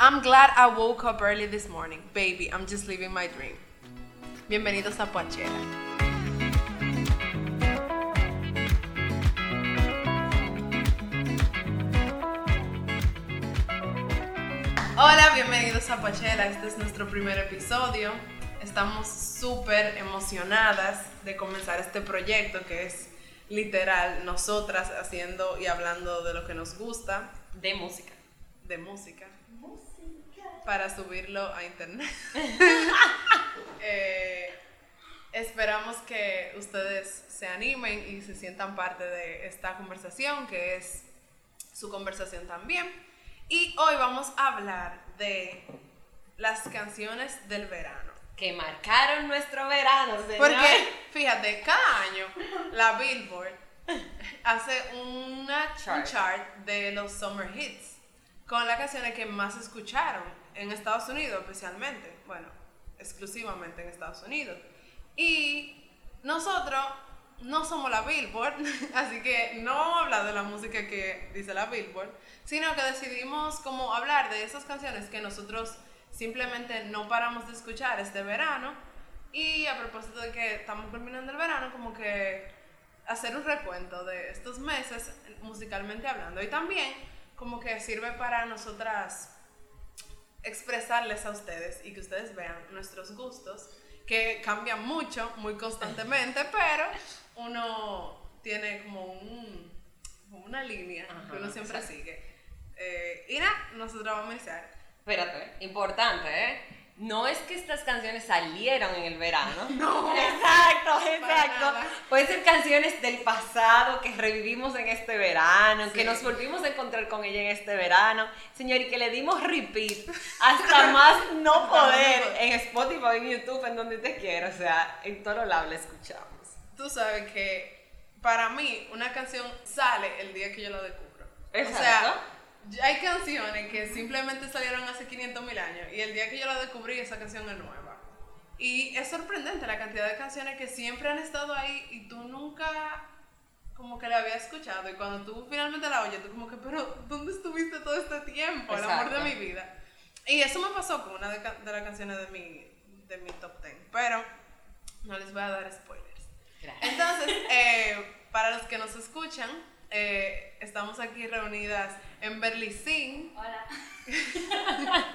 I'm glad I woke up early this morning. Baby, I'm just living my dream. Bienvenidos a Poachera. Hola, bienvenidos a Poachera. Este es nuestro primer episodio. Estamos súper emocionadas de comenzar este proyecto que es literal nosotras haciendo y hablando de lo que nos gusta, De música. de música, para subirlo a internet. Eh, esperamos que ustedes se animen y se sientan parte de esta conversación, que es su conversación también. Y hoy vamos a hablar de las canciones del verano. Que marcaron nuestro verano, señor. Porque, fíjate, cada año la Billboard hace una Chart. un chart de los summer hits con las canciones que más escucharon en Estados Unidos especialmente, bueno, exclusivamente en Estados Unidos. Y nosotros no somos la Billboard, así que no vamos a hablar de la música que dice la Billboard, sino que decidimos como hablar de esas canciones que nosotros simplemente no paramos de escuchar este verano y a propósito de que estamos culminando el verano, como que hacer un recuento de estos meses musicalmente hablando y también como que sirve para nosotras expresarles a ustedes y que ustedes vean nuestros gustos que cambian mucho, muy constantemente, pero uno tiene como, un, como una línea Ajá, que uno siempre exacto. sigue. Eh, y nada, nosotros vamos a iniciar. Espérate, importante, ¿eh? No es que estas canciones salieron en el verano. No. Exacto, exacto. Pueden ser canciones del pasado que revivimos en este verano, que Sí. nos volvimos a encontrar con ella en este verano. Señor, y que le dimos repeat hasta más no poder en Spotify, en YouTube, en donde te quiera. O sea, en todos lados la escuchamos. Tú sabes que para mí una canción sale el día que yo la descubro. O Exacto. sea, ya hay canciones que simplemente salieron hace 500 mil años y el día que yo la descubrí esa canción es nueva. Y es sorprendente la cantidad de canciones que siempre han estado ahí y tú nunca como que la habías escuchado y cuando tú finalmente la oyes, tú como que, pero ¿dónde estuviste todo este tiempo? El amor de mi vida. Y eso me pasó con una de, de las canciones de mi, de mi top 10, pero no les voy a dar spoilers. Gracias. Entonces, eh, para los que nos escuchan, eh, estamos aquí reunidas en Berlicín, Hola.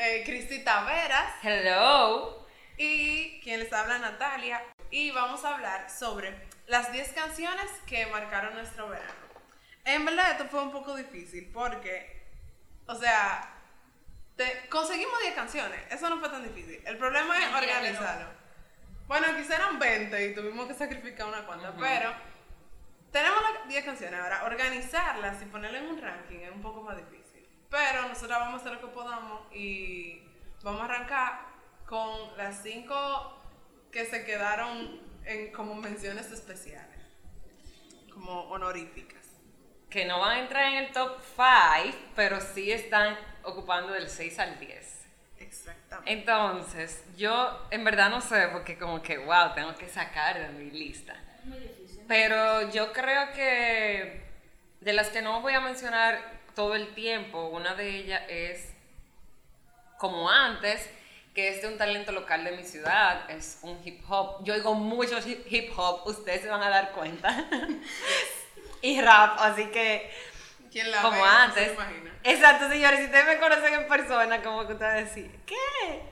eh, Cristi Taveras Hello. y quien les habla Natalia. Y vamos a hablar sobre las 10 canciones que marcaron nuestro verano. En verdad esto fue un poco difícil porque, o sea, te- conseguimos 10 canciones, eso no fue tan difícil. El problema es organizarlo. Bueno, quizá eran 20 y tuvimos que sacrificar una cuanta, Ujú. pero tenemos las 10 canciones. Ahora, organizarlas y ponerlas en un ranking es un poco más difícil. Pero nosotros vamos a hacer lo que podamos y vamos a arrancar con las 5 que se quedaron en, como menciones especiales, como honoríficas. Que no van a entrar en el top 5, pero sí están ocupando del 6 al 10. Exactamente. Entonces, yo en verdad no sé, porque como que, wow, tengo que sacar de mi lista. Muy difícil. Pero yo creo que de las que no voy a mencionar todo el tiempo, una de ellas es como antes, que es de un talento local de mi ciudad, es un hip hop. Yo oigo mucho hip hop, ustedes se van a dar cuenta. y rap, así que ¿Quién la como ve? No antes. se. Exacto, señores, si ustedes me conocen en persona, como que ustedes decir, ¿qué?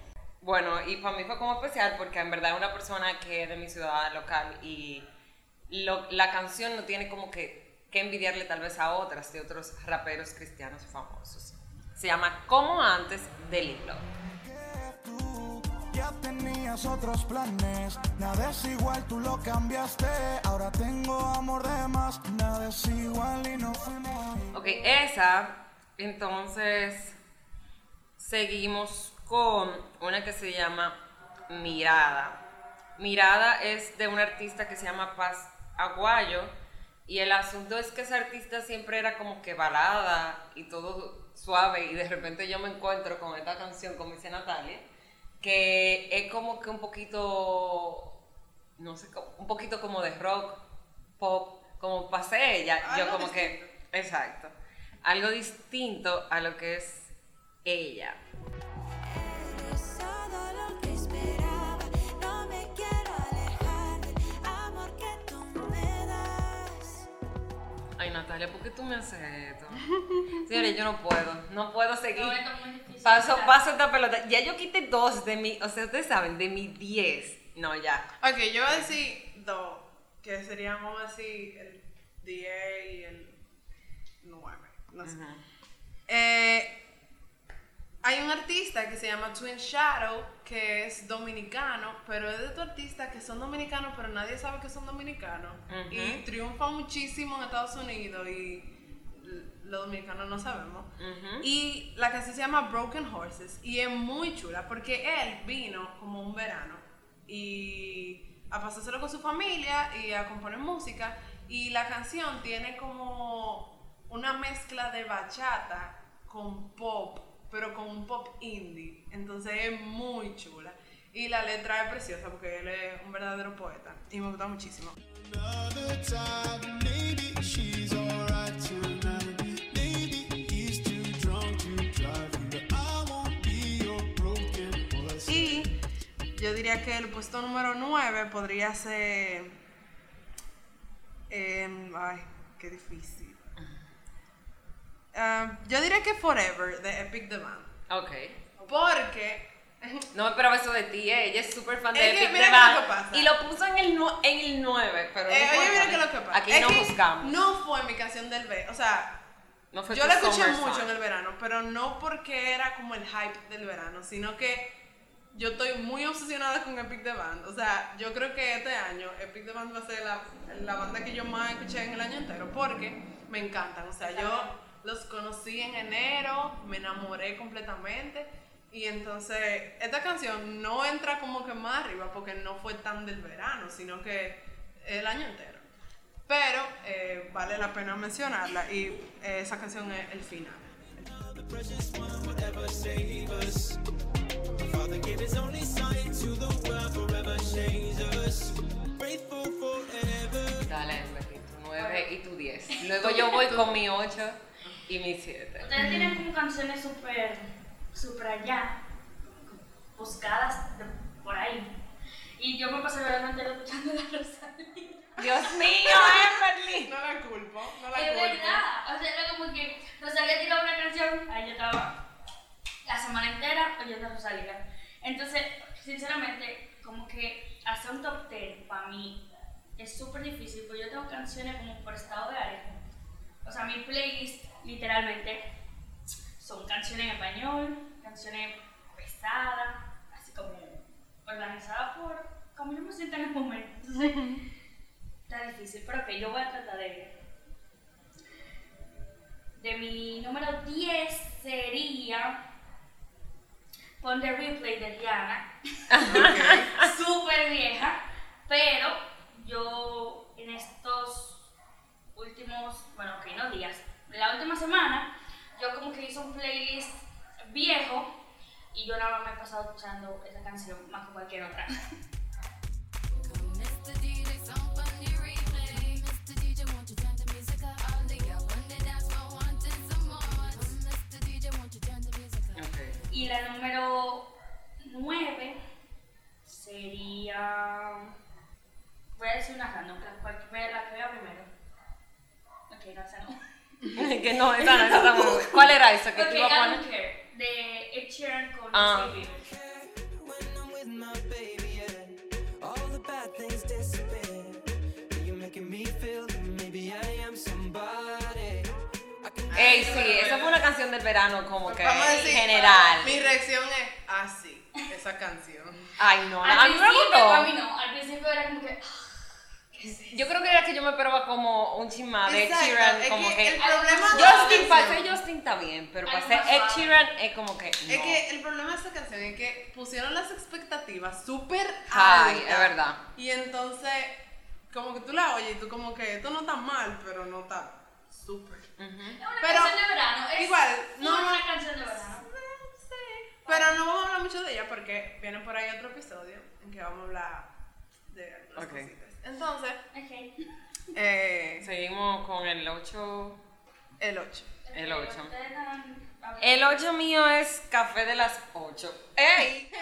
Bueno, y para mí fue como especial porque en verdad es una persona que es de mi ciudad local y lo- la canción no tiene como que, que envidiarle tal vez a otras de otros raperos cristianos famosos. Se llama Como antes de Lilo. Tú ya tenías otros planes, nada es igual, tú lo cambiaste. Ahora tengo amor de más, nada es igual y no fuimos. Ok, esa, entonces seguimos con una que se llama Mirada. Mirada es de un artista que se llama Paz Aguayo y el asunto es que ese artista siempre era como que balada y todo suave y de repente yo me encuentro con esta canción, como dice Natalia, que es como que un poquito, no sé, un poquito como de rock, pop, como pasé ella, yo Algo como que, exacto, algo distinto a lo que es ella. Natalia, ¿por qué tú me haces esto? Señores, yo no puedo, no puedo seguir. No, esto es muy difícil. Paso, paso esta pelota. Ya yo quité dos de mi, o sea, ustedes saben, de mi 10. No, ya. Ok, yo voy a decir dos, que serían, vamos a decir, el 10 y el 9. No sé. Eh, hay un artista que se llama Twin Shadow, que es dominicano, pero es de estos artistas que son dominicanos, pero nadie sabe que son dominicanos. Ujú. Y triunfa muchísimo en Estados Unidos y los dominicanos no sabemos. Ujú. Y la canción se llama Broken Horses y es muy chula porque él vino como un verano y a pasárselo con su familia y a componer música y la canción tiene como una mezcla de bachata con pop, pero con un pop indie. Entonces es muy chula. Y la letra es preciosa porque él es un verdadero poeta y me gusta muchísimo. Y yo diría que el puesto número 9 podría ser. em, ay, qué difícil. Em, yo diría que Forever de Epic The Band. Ok. Porque. No me esperaba eso de ti, eh. ella es súper fan de Es que Epic The Band, lo que pasa. Y lo puso en el, en el 9, pero no eh, importa, oye, mira lo que pasa. Aquí Es no buscamos. No fue mi canción del verano. O sea, No yo la escuché mucho song. en el verano, pero no porque era como el hype del verano, sino que yo estoy muy obsesionada con Epic The Band. O sea, yo creo que este año Epic The Band va a ser la, la banda que yo más escuché en el año entero, porque me encantan. O sea, yo los conocí en enero, me enamoré completamente. Y entonces, esta canción no entra como que más arriba porque no fue tan del verano, sino que el año entero. Pero eh, vale la pena mencionarla y eh, esa canción es el final. Dale, tu 9 y tu 10. Luego yo voy con mi 8 y mi 7. Ustedes tienen como canciones súper, súper allá, buscadas de- por ahí. Y yo me pasé verano entero escuchando la Rosalía. Dios mío, Everly. No la culpo, no la Es culpo. verdad. O sea, era como que Rosalía tiraba una canción, ahí yo estaba la semana entera oyendo Rosalía. Entonces, sinceramente, como que hacer un top 10 para mí es súper difícil, porque yo tengo canciones como por estado de ánimo. O sea, mi playlist literalmente son canciones en español, canciones pesadas, así como organizadas por como yo me siento en el momento. Entonces, está difícil, pero que yo voy a tratar de de mi número 10 sería Pon the Replay de Rihanna. Súper vieja, pero yo en estos últimos, bueno, ok, no días, la última semana, yo como que hice un playlist viejo y yo nada más me he pasado escuchando esa canción más que cualquier otra. Y la número 9 sería. Voy a decir una random, la, la que vea primero. Ok, no, esa no. que no, esa no, esa buena. ¿Cuál era esa que Ok, tú I ibas a don't poner? care. De Ed Sheeran con Ah. Ey, sí, esa fue una canción del verano como que Vamos a decir, general. Mi reacción es así, esa canción. Ay, no, Al a mí me principio, a mí gustó. no. Al principio era como que. ah, ¿Qué es eso? Yo creo que era que yo me esperaba como un chisma de Ed Sheeran, es como que que... el problema de Justin, Justin está bien, pero para Algo ser más Ed. Sheeran es como que no. Es que el problema de esta canción es que pusieron las expectativas súper Ay, altas. es verdad. Y entonces, como que tú la oyes y tú como que esto no está mal, pero no está súper. Es una Pero, canción de verano. Es igual, no no, es una canción de verano. Pero no vamos a hablar mucho de ella porque viene por ahí otro episodio en que vamos a hablar de algunas Ok. cositas. Entonces, eh, Seguimos con el 8. el 8. El ocho. Ustedes dan- El 8 mío es café de las 8. ¡Ey!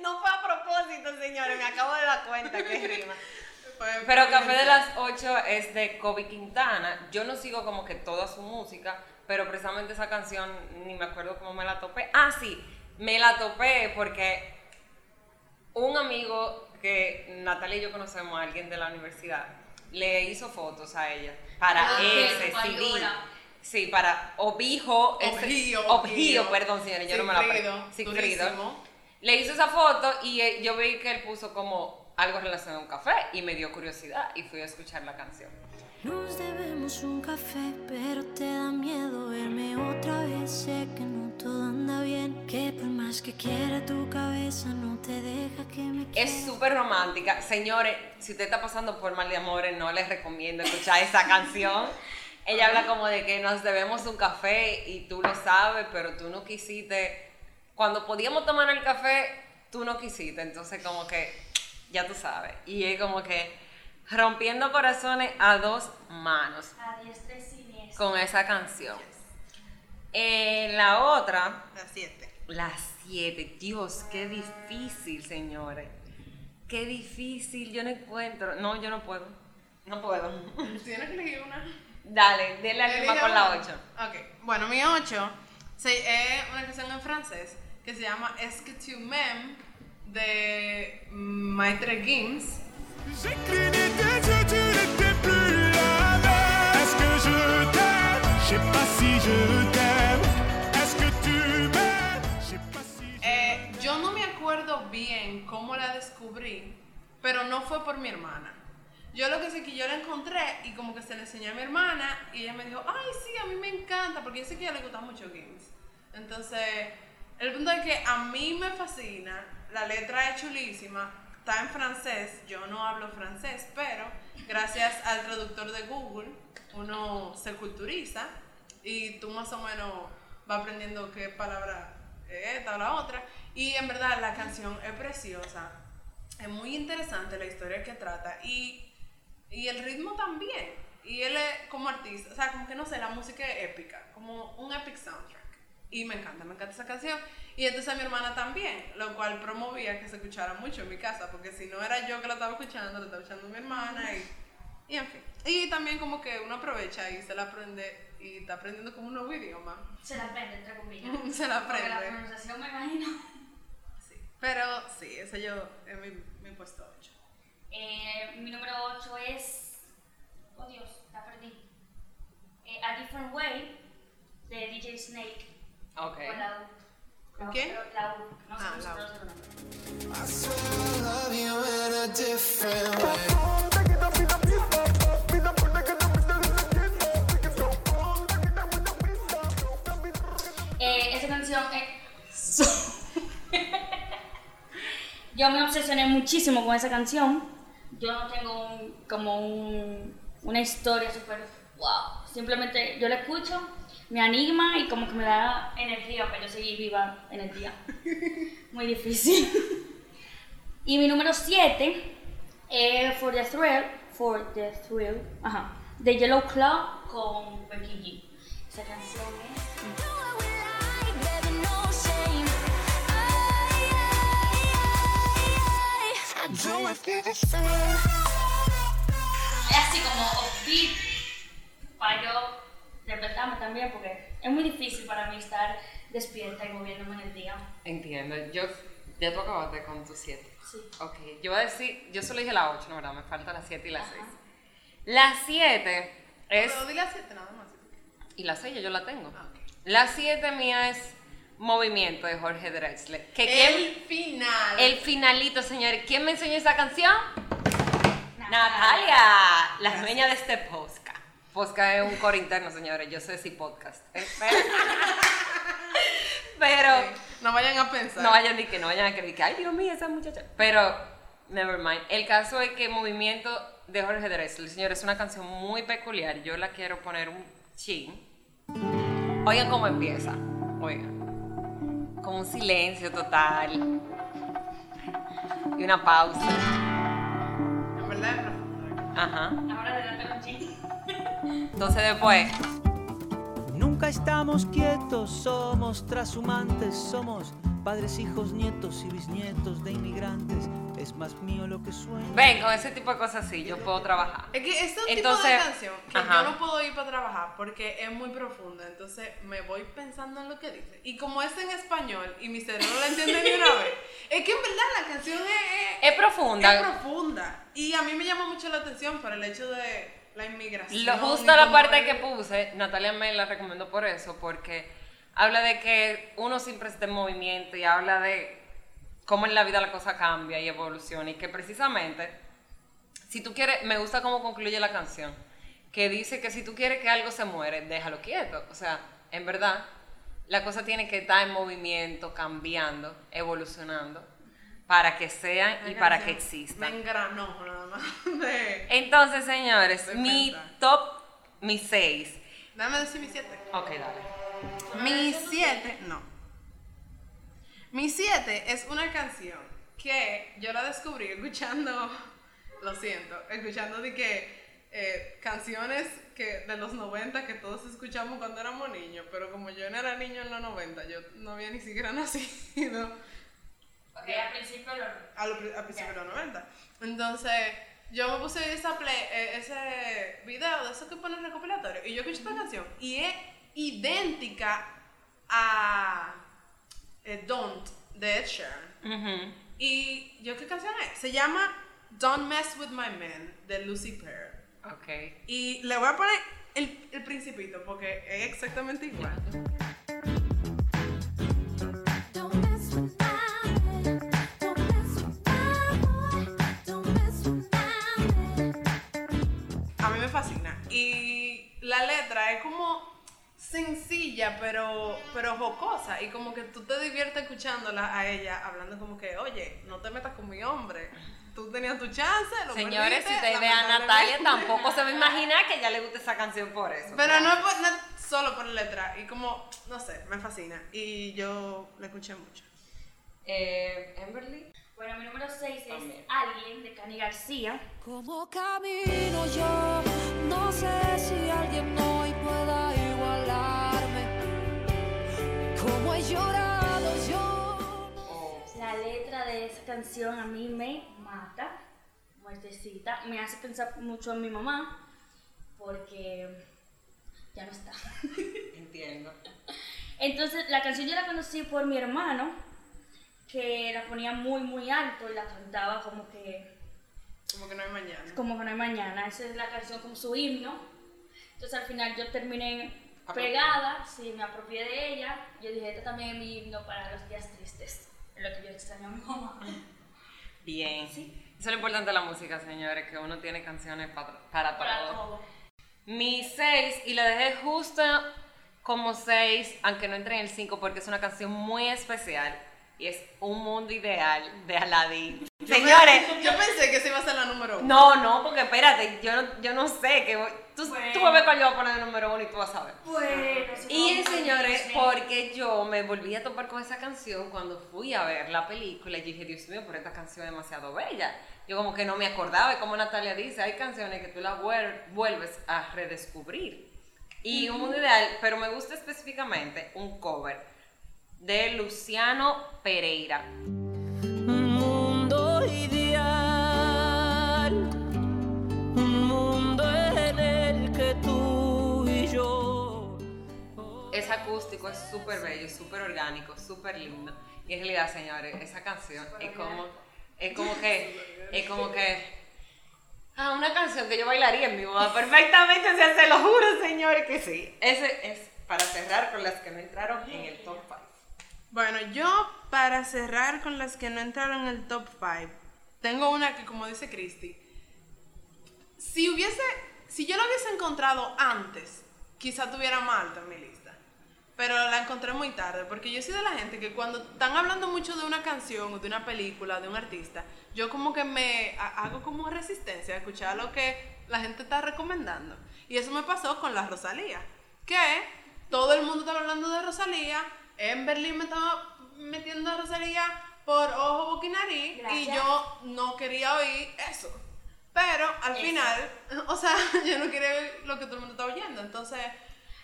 No fue a propósito, señores, me acabo de dar cuenta que rima. Pero Café de las 8 es de Kobe Quintana. Yo no sigo como que toda su música, pero precisamente esa canción ni me acuerdo cómo me la topé. Ah, sí, me la topé porque un amigo que Natalia y yo conocemos, a alguien de la universidad, le hizo fotos a ella para Ah, ese sí, CD. Sí, para Obijo. Objío, Objío, perdón, señores, yo no me la aprendo. Sigfrido. Le hizo esa foto y eh, yo vi que él puso como algo relacionado a un café y me dio curiosidad y fui a escuchar la canción. Nos debemos un café, pero te da miedo verme otra vez. Sé que no todo anda bien, que por más que quiera tu cabeza no te deja que me Es súper romántica. Señores, si usted está pasando por mal de amores, no les recomiendo escuchar esa canción. Ella habla como de que nos debemos un café y tú lo sabes, pero tú no quisiste. Cuando podíamos tomar el café, tú no quisiste. Entonces, como que ya tú sabes. Y es como que rompiendo corazones a dos manos A diestra y siniestra. con esa canción. Eh, la otra, Las 7. las siete. Dios, qué difícil, señores. Qué difícil. Yo no encuentro. No, yo no puedo. No puedo. Tienes que elegir una. Dale, al Elige rima con la. 8. Ok, bueno, mi 8 es una canción en francés que se llama Est-ce que tu m'aimes de Maitre Gims. Eh, yo no me acuerdo bien cómo la descubrí, pero no fue por mi hermana. Yo lo que sé que yo la encontré y como que se la enseñé a mi hermana y ella me dijo, ay, sí, a mí me encanta, porque yo sé que a ella le gusta mucho Games. Entonces, el punto es que a mí me fascina, la letra es chulísima, está en francés, yo no hablo francés, pero gracias al traductor de Google uno se culturiza y tú más o menos vas aprendiendo qué palabra es esta o la otra. Y en verdad la canción es preciosa, es muy interesante la historia que trata y, y el ritmo también. Y él es como artista, o sea, como que no sé, la música es épica, como un epic soundtrack. Y me encanta, me encanta esa canción. Y entonces a mi hermana también, lo cual promovía que se escuchara mucho en mi casa, porque si no era yo que la estaba escuchando, la estaba escuchando mi hermana y, y en fin. Y también como que uno aprovecha y se la aprende y está aprendiendo como un nuevo idioma. Se la aprende, entre comillas. Se la Porque la aprende. pronunciación me imagino. Sí. Pero sí, ese yo es mi, mi puesto 8. Eh, mi número 8 es. Oh Dios, la perdí. Eh, A Different Way de DJ Snake. Ok. U. No sé Ah, la U. Eh, esa canción es. Yo me obsesioné muchísimo con esa canción. Yo no tengo un- como un- una historia súper wow. Simplemente yo la escucho, me anima y como que me da energía para yo seguir viva en el día. Muy difícil. Y mi número 7 es For the Thrill, For the Thrill, ajá, de Yellow Claw con Becky G. Esa canción es. Es así como offbeat para yo despertarme también porque es muy difícil para mí estar despierta y moviéndome en el día. Entiendo. Yo, ya tú acabaste con tu 7. Sí. Ok, yo voy a decir, yo solo dije la 8, no, ¿verdad? Me falta la 7 y la Ajá. 6. La 7 es, Pero dile a 7 nada más. y la 6 yo la tengo. Ah, ok. La 7 mía es Movimiento de Jorge Drexler. Que El ¿quién- final. el finalito, señores. ¿Quién me enseñó esa canción? Natalia, la dueña de este podcast. Podcast es un coro interno, señores. Yo sé si podcast. ¿eh? Pero, pero Sí, No vayan a pensar. no vayan a que no vayan a creer que, ay, Dios mío, esa muchacha. Pero, never mind. El caso es que Movimiento de Jorge Drexler, señores, es una canción muy peculiar. Yo la quiero poner un chin. Oigan cómo empieza. Oigan. Con un silencio total. Y una pausa. En verdad. Ajá. Ahora darme un ching. Entonces después. Nunca estamos quietos, somos trashumantes, somos padres, hijos, nietos y bisnietos de inmigrantes. Es más mío lo que suena. Ven, con ese tipo de cosas sí, yo puedo trabajar. Es que este es un Entonces, tipo de canción que ajá. yo no puedo ir para trabajar porque es muy profunda. Entonces me voy pensando en lo que dice. Y como es en español y mi cerebro no la entiende ni una vez, es que en verdad la canción es, Es profunda. es profunda. Y a mí me llama mucho la atención por el hecho de la inmigración. Lo justo la parte que puse, Natalia me la recomendó por eso, porque habla de que uno siempre está en movimiento y habla de cómo en la vida la cosa cambia y evoluciona y que precisamente, si tú quieres, me gusta cómo concluye la canción, que dice que si tú quieres que algo se muere, déjalo quieto. O sea, en verdad, la cosa tiene que estar en movimiento, cambiando, evolucionando, para que sean y para que existan. Me engranó nada más. Entonces, señores, Estoy mi pensando. top, mi 6. Dame decir mi siete. Ok, dale. Mi 7, no. Mi 7 es una canción que yo la descubrí escuchando, lo siento, escuchando de que eh, canciones que de los 90 que todos escuchamos cuando éramos niños, pero como yo no era niño en los 90, yo no había ni siquiera nacido Ok, a, lo pri- a principios de los 90. Entonces, yo me puse esa play, eh, ese video de eso que ponen recopilatorio y yo escuché esta canción y es idéntica a eh, Don't de Ed Sheeran. Ujú. Y yo, ¿qué canción es? Se llama Don't Mess With My Man de Lucy Pear. Ok. Y le voy a poner el, el principito porque es exactamente igual. Y la letra es como sencilla, pero, pero jocosa. Y como que tú te diviertes escuchándola a ella, hablando como que, oye, no te metas con mi hombre. Tú tenías tu chance, lo Señores, si ustedes vean a Natalia, lamentablemente". tampoco se va a imaginar que ella le gusta esa canción por eso. Pero no, es por- no es solo por la letra. Y como, no sé, me fascina. Y yo la escuché mucho. Eh, Emberly. Bueno, mi número 6 es También. Alguien de Cani García. Como camino yo, no sé si alguien hoy pueda igualarme. Como he llorado yo. La letra de esa canción a mí me mata, muertecita. Me hace pensar mucho en mi mamá, porque ya no está. Entiendo. Entonces, la canción yo la conocí por mi hermano, que la ponía muy, muy alto y la cantaba como que, Como que no hay mañana. como que no hay mañana. Esa es la canción como su himno. Entonces, al final yo terminé pegada, sí, me apropié de ella. Yo dije, este también es mi himno para los días tristes, en lo que yo extraño a mi mamá. Bien. Eso es lo importante de la música, señores, que uno tiene canciones pa- para, Para todo. todo. Mi 6, y la dejé justo como 6, aunque no entré en el 5, porque es una canción muy especial. Y es Un Mundo Ideal de Aladdin. Señores, Yo pensé que esa iba a ser la número uno. no, no, porque espérate, yo no, yo no sé. que voy- tú, Bueno. tú vas a ver cuál yo voy a poner de número uno y tú vas a ver. Bueno, Y señores, porque yo me volví a topar con esa canción cuando fui a ver la película y dije, Dios mío, pero esta canción es demasiado bella. Yo como que no me acordaba y como Natalia dice, hay canciones que tú las vuel- vuelves a redescubrir. Y un mundo ideal, pero me gusta específicamente un cover de Luciano Pereira. Un mundo ideal, un mundo en el que tú y yo. Es acústico, es súper bello, súper orgánico, súper lindo. Y en realidad, señores, esa canción es como, es como que, es como que, ah, una canción que yo bailaría en mi boda perfectamente, o sea, se lo juro, señores, que sí. Ese es para cerrar con las que no entraron en el top 5. Bueno, yo para cerrar con las que no entraron en el top 5, tengo una que como dice Christy, si hubiese, si yo la hubiese encontrado antes, quizá tuviera más alta en mi lista. Pero la encontré muy tarde, porque yo soy de la gente que cuando están hablando mucho de una canción, o de una película, de un artista, yo como que me ha- hago como resistencia a escuchar lo que la gente está recomendando. Y eso me pasó con la Rosalía, que todo el mundo estaba hablando de Rosalía, en Berlín me estaba metiendo a Rosalía por ojo, boca y nariz, y yo no quería oír eso. Pero al Eso. final, o sea, yo no quería oír lo que todo el mundo estaba oyendo, entonces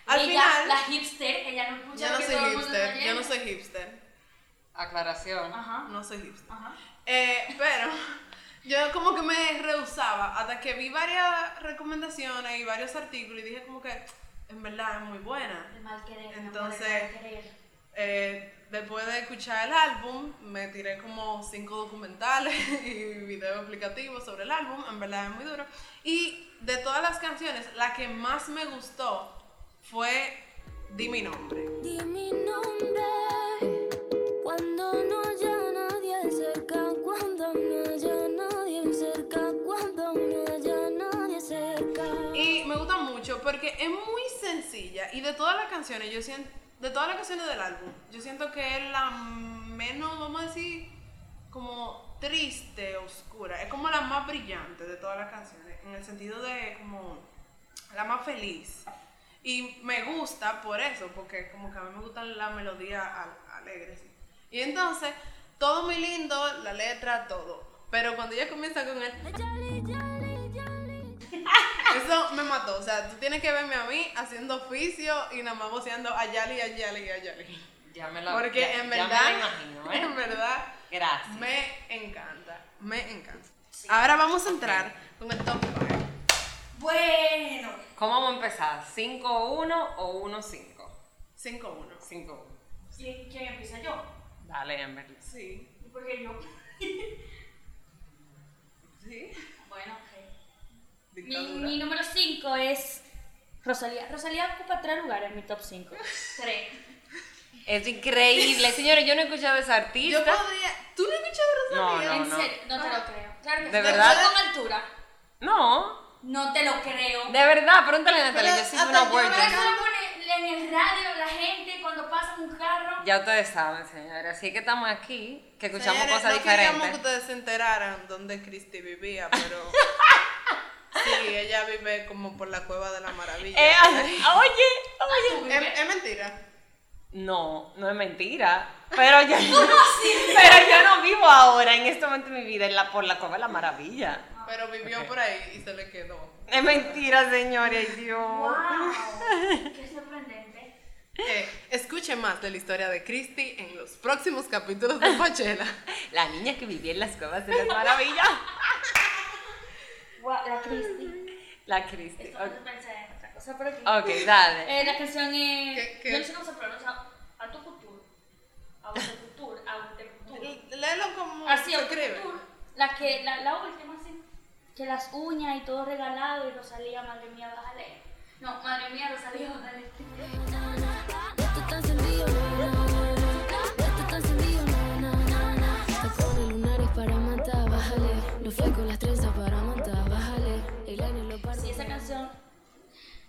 Al ella, final, la hipster, ella no escucha yo lo no que soy todo el mundo está hipster, yo no soy hipster, Aclaración. Ajá, no soy hipster. ajá. Eh, pero yo como que me rehusaba hasta que vi varias recomendaciones y varios artículos y dije como que en verdad es muy buena. El mal querer, Entonces, el mal querer. Eh, después de escuchar el álbum, me tiré como cinco documentales y videos explicativos sobre el álbum, en verdad es muy duro. Y de todas las canciones, la que más me gustó fue Di mi nombre. Di mi nombre cuando no haya nadie cerca, cuando no haya nadie cerca, cuando no haya nadie cerca. Y me gusta mucho porque es muy sencilla y de todas las canciones, yo siento, de todas las canciones del álbum, yo siento que es la menos, vamos a decir, como triste, oscura. Es como la más brillante de todas las canciones, en el sentido de como la más feliz. Y me gusta por eso, porque como que a mí me gustan las melodías al- alegres. ¿sí? Y entonces, todo muy lindo, la letra, todo. Pero cuando ella comienza con el... Eso me mató. O sea, tú tienes que verme a mí haciendo oficio y nada más voceando a Yali, a Yali, a Yali. Ya me la Porque ya- en ya verdad, me la imagino, ¿eh? en verdad, Gracias. me encanta. Me encanta. Ahora vamos a entrar con el top 5. Bueno, ¿Cómo vamos a empezar? ¿5-1 o 1-5? 5-1. 5-1. ¿quién, quién empieza yo? Dale, Amberly. Sí. Porque yo. Sí. Bueno. Mi, mi número 5 es Rosalía. Rosalía ocupa tres lugares en mi top 5. Tres. Es increíble. Señores, yo no he escuchado a esa Yo artista. podría. ¿Tú no has escuchado a Rosalía? No, en serio, no te lo creo. Claro que ¿De sí. verdad? Yo con altura. No, No te lo creo. de verdad, pregúntale a Natalia. Yo soy una yo pone en el radio la gente cuando pasa un carro. Ya ustedes saben, señores. Así que estamos aquí, que escuchamos Señores, cosas no queríamos que diferentes. ustedes se enteraran dónde Christy vivía, pero. sí, ella vive como por la cueva de la maravilla. Eh, oye, oye. es, es mentira. No, no es mentira. Pero yo, pero yo no vivo ahora, en este momento de mi vida, en la, por la Cueva de la Maravilla. Pero vivió por ahí y se le quedó. Es mentira, señores, Dios. ¡Wow! ¡Qué sorprendente! Eh, escuche más de la historia de Christy en los próximos capítulos de Pachela. La niña que vivía en las cuevas de las maravillas. Wow, la Cristi. La Cristi. Esto no pensé en otra cosa, pero aquí. Ok, dale. Eh, la canción es. ¿Qué- qué? Yo no sé cómo se pronuncia. Autoculture. Autoculture. Autoculture. Léelo como Así, se escribe. autoculture. La que, la, la última, sí. Que las uñas y todo regalado y Rosalía, madre mía, bájale. No, madre mía, Rosalía, bájale. Esto está encendido, na, na, na. Esto está encendido, na, na, na, na. Tacones lunares para matar, bájale. Lo fue con las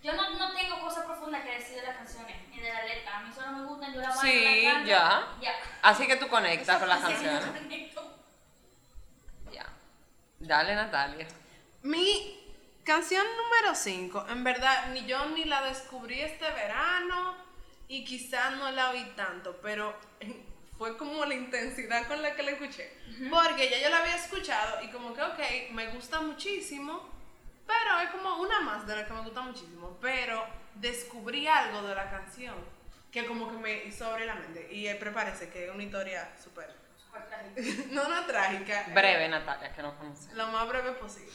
Yo no, no tengo cosas profundas que decir de las canciones ni de la letra. A mí solo me gustan, yo la bailo, Sí, la canto. ya. Ya. Así que tú conectas con las canciones. conecto. Ya. Dale, Natalia. Mi canción número 5, en verdad, ni yo ni la descubrí este verano y quizás no la oí tanto, pero fue como la intensidad con la que la escuché. Porque ya yo la había escuchado y como que, ok, me gusta muchísimo, pero es como una más de la que me gusta muchísimo. Pero descubrí algo de la canción que como que me hizo abrir la mente. Y eh, prepárese que es una historia súper... no, no trágica. Breve, Natalia, que no conoce. Lo más breve posible.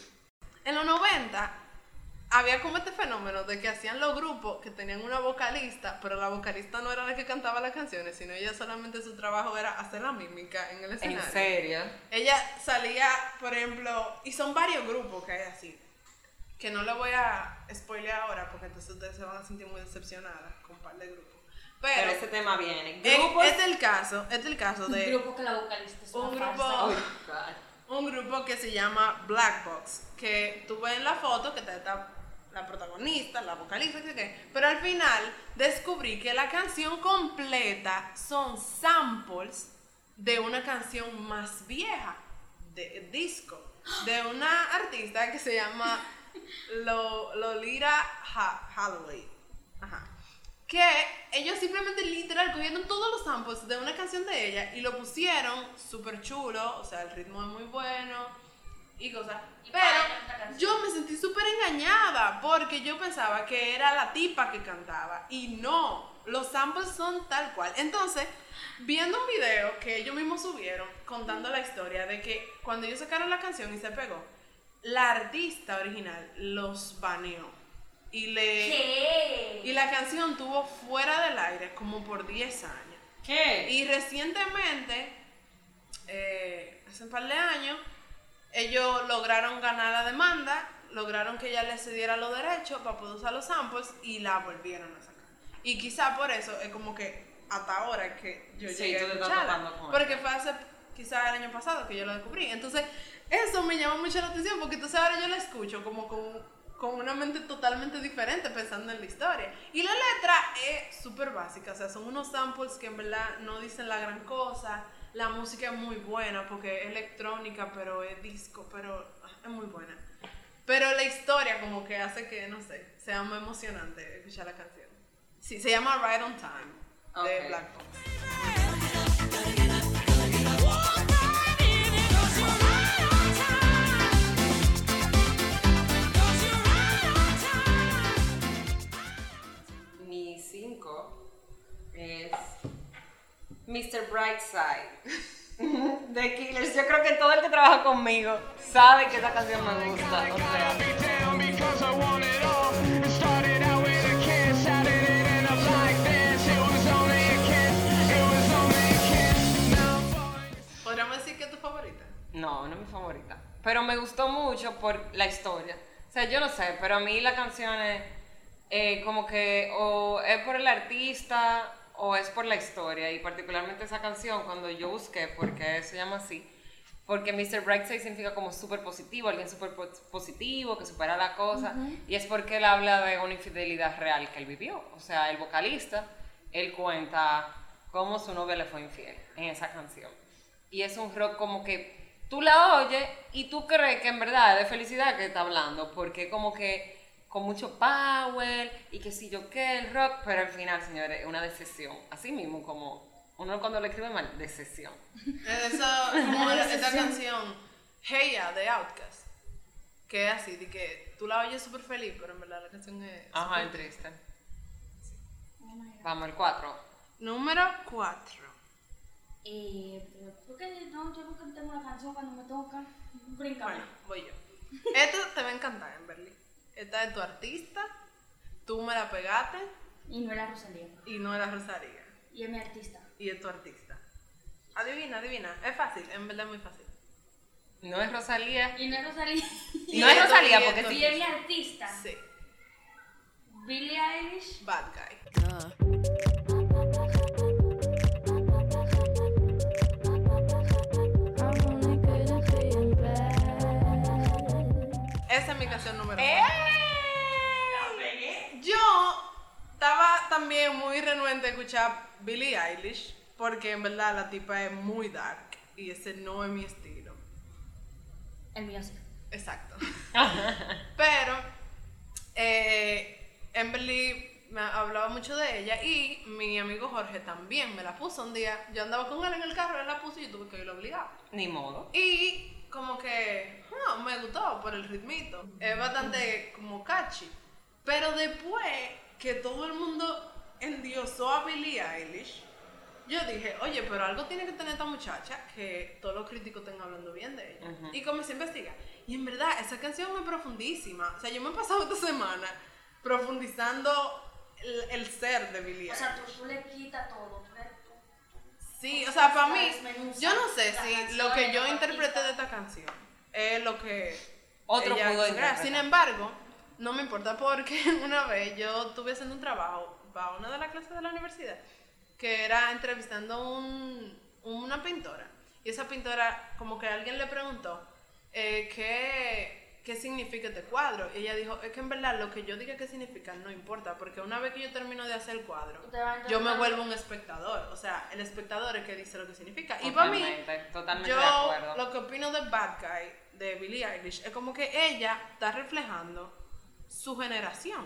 En los 90 había como este fenómeno de que hacían los grupos que tenían una vocalista, pero la vocalista no era la que cantaba las canciones, sino ella solamente su trabajo era hacer la mímica en el ¿En escenario. serio? Ella salía, por ejemplo, y son varios grupos que hay así, que no le voy a spoilear ahora porque entonces ustedes se van a sentir muy decepcionadas con un par de grupos. Pero, Pero ese tema viene. es, Grupos. es el caso, es el caso Un de grupo que la vocalista es un una grupo-. Ay, God. un grupo que se llama Black Box, que tú ves en la foto que está, está la protagonista, la vocalista, qué, pero al final descubrí que la canción completa son samples de una canción más vieja, de disco, de una artista que se llama Lo- Lolita Ha- Holloway. Ajá. Que ellos simplemente literal cogieron todos los samples de una canción de ella y lo pusieron súper chulo, o sea, el ritmo es muy bueno, y cosas. Y Pero yo me sentí súper engañada porque yo pensaba que era la tipa que cantaba y no, los samples son tal cual. Entonces, viendo un video que ellos mismos subieron contando la historia de que cuando ellos sacaron la canción y se pegó, la artista original los baneó y le ¿Qué? y la canción tuvo fuera del aire como por 10 años. ¿Qué? Y recientemente, eh, hace un par de años, ellos lograron ganar la demanda, lograron que ella le cediera los derechos para poder usar los samples y la volvieron a sacar. Y quizá por eso es como que hasta ahora es que yo Sí, llegué a escucharla. Porque fue hace quizá el año pasado que yo lo descubrí. Entonces, eso me llama mucho la atención porque entonces ahora yo la escucho como con con una mente totalmente diferente pensando en la historia. Y la letra es súper básica, o sea, son unos samples que en verdad no dicen la gran cosa. La música es muy buena porque es electrónica, pero es disco, pero ah, es muy buena. Pero la historia como que hace que, no sé, sea muy emocionante escuchar la canción. Sí, se llama Right on Time de Ok. Black Box. Mr. Brightside de Killers. Yo creo que todo el que trabaja conmigo sabe que esa canción me gusta. O sea. ¿Podríamos decir que es tu favorita? no, no es mi favorita. Pero me gustó mucho por la historia. O sea, yo no sé, pero a mí la canción es eh, como que o es por el artista o es por la historia. Y particularmente esa canción, cuando yo busqué, porque se llama así, porque Mr. Brightside significa como súper positivo, alguien súper po- positivo, que supera la cosa. Y es porque él habla de una infidelidad real que él vivió. O sea, el vocalista, él cuenta cómo su novia le fue infiel en esa canción. Y es un rock como que tú la oyes y tú crees que en verdad es de felicidad que está hablando, porque como que con mucho power y que si yo qué, el rock, pero al final, señores, es una decepción. Así mismo como uno cuando le escribe mal, decepción. Es Eso, como esta canción, Hey Ya, de Outkast. Que es así, de que tú la oyes súper feliz, pero en verdad la canción es. Ajá, es triste. Vamos, el 4. Número 4. Eh, pero ¿por qué no? Yo nunca tengo una canción cuando me toca. Brinca. Bueno, voy yo. Esta te va a encantar, en Berlín esta es tu artista, tú me la pegaste. Y no era Rosalía. Y no era Rosalía. Y es mi artista. Y es tu artista. Adivina, adivina. Es fácil, en verdad es muy fácil. No es Rosalía. Y no es Rosalía. Y no es Rosalía porque sí. Y es mi artista. Sí. Billie Eilish. Bad guy. Ah. Esa es mi canción número ¡Eh! 1. Estaba también muy renuente a escuchar Billie Eilish porque en verdad la tipa es muy dark y ese no es mi estilo. El mío sí. Exacto. Pero eh, Emberly me hablaba mucho de ella y mi amigo Jorge también me la puso un día. Yo andaba con él en el carro, él la puso y yo tuve que ir obligado. Ni modo. Y como que ah, me gustó por el ritmito. Es bastante como catchy. Pero después que todo el mundo endiosó a Billie Eilish, yo dije, oye, pero algo tiene que tener esta muchacha que todos los críticos estén hablando bien de ella. Y comencé a investigar. Y en verdad, esa canción es profundísima. O sea, yo me he pasado esta semana profundizando el, el ser de Billie O Eilish. sea, tú, tú le quitas todo. Tú le, Sí, o sea, para mí, yo no sé si lo que yo interpreté de esta canción es lo que Otro ella pudo. Sin embargo, no me importa porque una vez yo estuve haciendo un trabajo para una de las clases de la universidad que era entrevistando un, una pintora. Y esa pintora, como que alguien le preguntó eh, qué, qué significa este cuadro. Y ella dijo, es que en verdad lo que yo diga que significa no importa, porque una vez que yo termino de hacer el cuadro, yo me vuelvo un espectador. O sea, el espectador es que dice lo que significa. Y para mí, totalmente yo de acuerdo. lo que opino de Bad Guy, de Billie Eilish, es como que ella está reflejando su generación.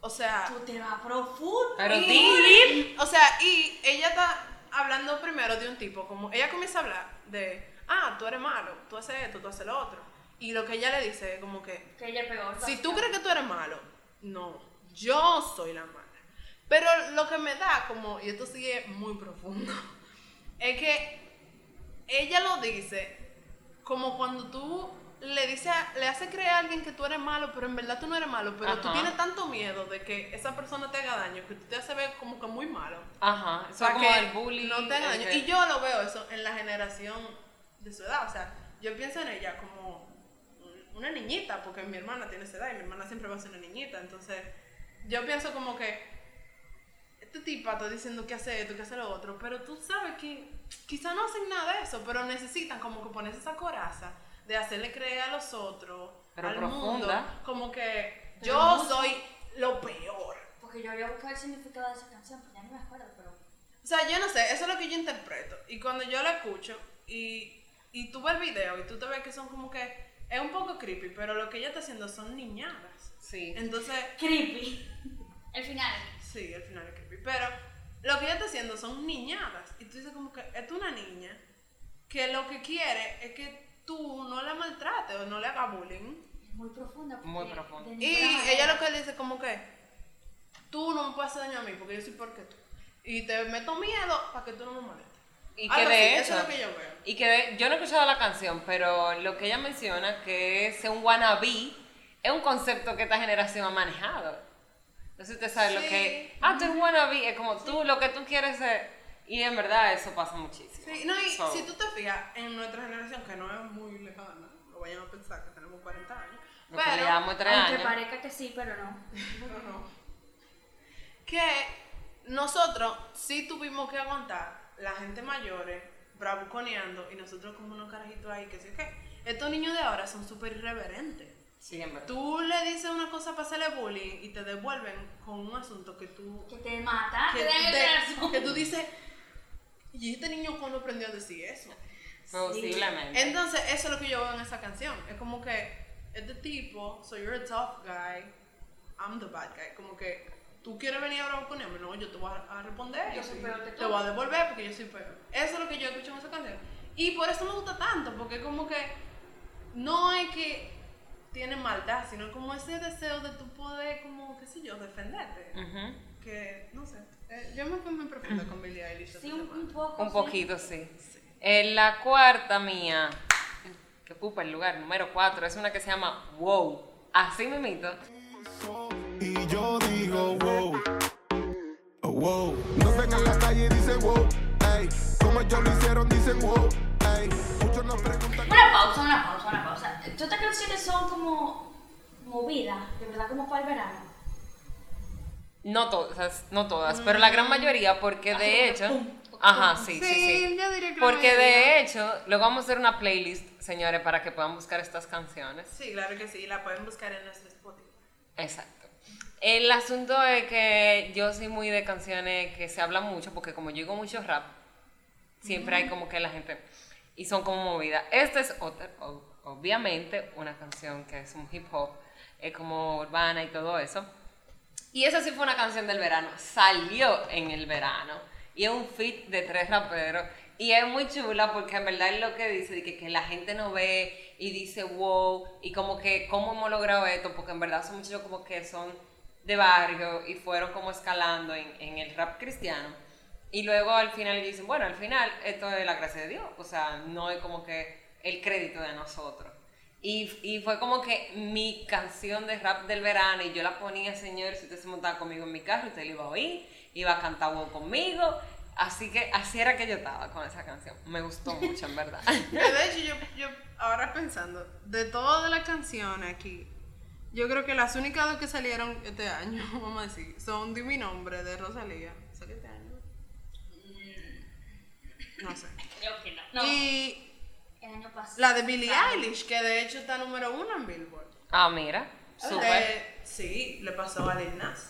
O sea, Tú te vas profundo. Pero y- deep. o sea, y ella está hablando primero de un tipo, como ella comienza a hablar de, ah, tú eres malo, tú haces esto, tú haces lo otro. Y lo que ella le dice es como que, Que ella pegó. si tú crees que tú eres malo, no, yo soy la mala. Pero lo que me da como, y esto sigue muy profundo, es que ella lo dice como cuando tú le dices, a- le haces creer a alguien que tú eres malo, pero en verdad tú no eres malo, pero tú tienes tanto miedo de que esa persona te haga daño que tú te haces ver como que muy malo. Ajá, eso es Para como que el bullying. no te hagan el daño. que- Y yo lo veo eso en la generación de su edad. O sea, yo pienso en ella como una niñita, porque mi hermana tiene esa edad y mi hermana siempre va a ser una niñita. Entonces, yo pienso como que este tipa está diciendo que hace esto, que hace lo otro, pero tú sabes que quizá no hacen nada de eso, pero necesitan como que ponerse esa coraza de hacerle creer a los otros, Pero al profunda. mundo, como que Pero yo mucho. soy lo peor. Porque yo había buscado el significado de esa canción, pero ya no me acuerdo, pero. O sea, yo no sé, eso es lo que yo interpreto. Y cuando yo lo escucho y, y tú ves el video y tú te ves que son como que es un poco creepy, pero lo que ella está haciendo son niñadas. Sí. Entonces, Creepy. El final. sí, al final es creepy. Pero lo que ella está haciendo son niñadas. Y tú dices como que es una niña que lo que quiere es que tú no la maltrates o no le hagas bullying. Es muy profunda. porque Muy profunda. Y ella lo que dice como que tú no me puedes hacer daño a mí porque yo soy peor que tú. Y te meto miedo para que tú no me molestes. Y que de hecho, eso es lo que yo veo. y que de- yo no he escuchado la canción, pero lo que ella menciona que es un wannabe es un concepto que esta generación ha manejado. Entonces usted sabe lo Sí. que, ah, tú eres wannabe, es como tú, lo que tú quieres ser, y en verdad eso pasa muchísimo. Sí, no, y So, si tú te fijas, en nuestra generación, que no es muy lejana, no vayan a pensar que tenemos 40 años, que pero, Aunque años. parezca que sí, pero no. no, no, que nosotros sí tuvimos que aguantar la gente mayores bravuconeando y nosotros como unos carajitos ahí, que sé qué. Estos niños de ahora son súper irreverentes. Sí, en verdad. Tú le dices una cosa para hacerle bullying y te devuelven con un asunto que tú... Que te mata, Que, que te que tú dices, ¿y este niño cuándo aprendió a decir eso? Posiblemente. Entonces, eso es lo que yo veo en esa canción. Es como que este tipo, so you're a tough guy, I'm the bad guy. Como que tú quieres venir a bravuconearme, no, yo te voy a, responder. Yo soy peor que Te voy a devolver porque yo soy peor. Eso es lo que yo escucho en esa canción. Y por eso me gusta tanto, porque como que no es que tiene maldad, sino como ese deseo de tu poder, como, qué sé yo, defenderte. Ujú. Que, no sé. eh, yo me fui muy profunda con Billie Eilish. Sí, un, un poco. Un sí. poquito, sí. En la cuarta mía, que ocupa el lugar número cuatro, es una que se llama Wow. Así mismito. Y yo digo wow, oh, wow. Nos ven en la calle y dicen wow, ey. Como ellos lo hicieron, dicen wow, ey. Muchos nos preguntan. Una pausa, una pausa, una pausa. Todas estas canciones son como movidas, de verdad, como para el verano. No todas, no todas, pero la gran mayoría, porque de hecho. Ajá, sí, sí, sí. yo diría que la Porque de hecho, luego vamos a hacer una playlist, señores, para que puedan buscar estas canciones. Sí, claro que sí, la pueden buscar en nuestro Spotify. Exacto. El asunto es que yo soy muy de canciones que se hablan mucho, porque como yo digo mucho rap, siempre hay como que la gente. Y son como movidas. Esta es otra, obviamente, una canción que es un hip hop, es como urbana y todo eso. Y esa sí fue una canción del verano. Salió en el verano. Y es un fit de tres raperos. Y es muy chula porque en verdad es lo que dice, de que, la gente no ve y dice wow. Y como que, ¿cómo hemos logrado esto? Porque en verdad son muchachos como que son de barrio y fueron como escalando en, en el rap cristiano. Y luego al final dicen, bueno, al final esto es la gracia de Dios. O sea, no es como que el crédito de nosotros. Y, y fue como que mi canción de rap del verano y yo la ponía, señor, si usted se montaba conmigo en mi carro, usted la iba a oír, iba a cantar wow conmigo. Así que así era que yo estaba con esa canción. Me gustó mucho, en verdad. De hecho, yo, yo ahora pensando, de todas las canciones aquí, yo creo que las únicas dos que salieron este año, vamos a decir, son Di mi nombre de Rosalía. ¿Salió este año? No sé. Creo que no. No, Y el año pasado. la de Billie Eilish, que de hecho está número uno en Billboard. Ah, mira, súper. Eh, sí, le pasó a Lil Nas.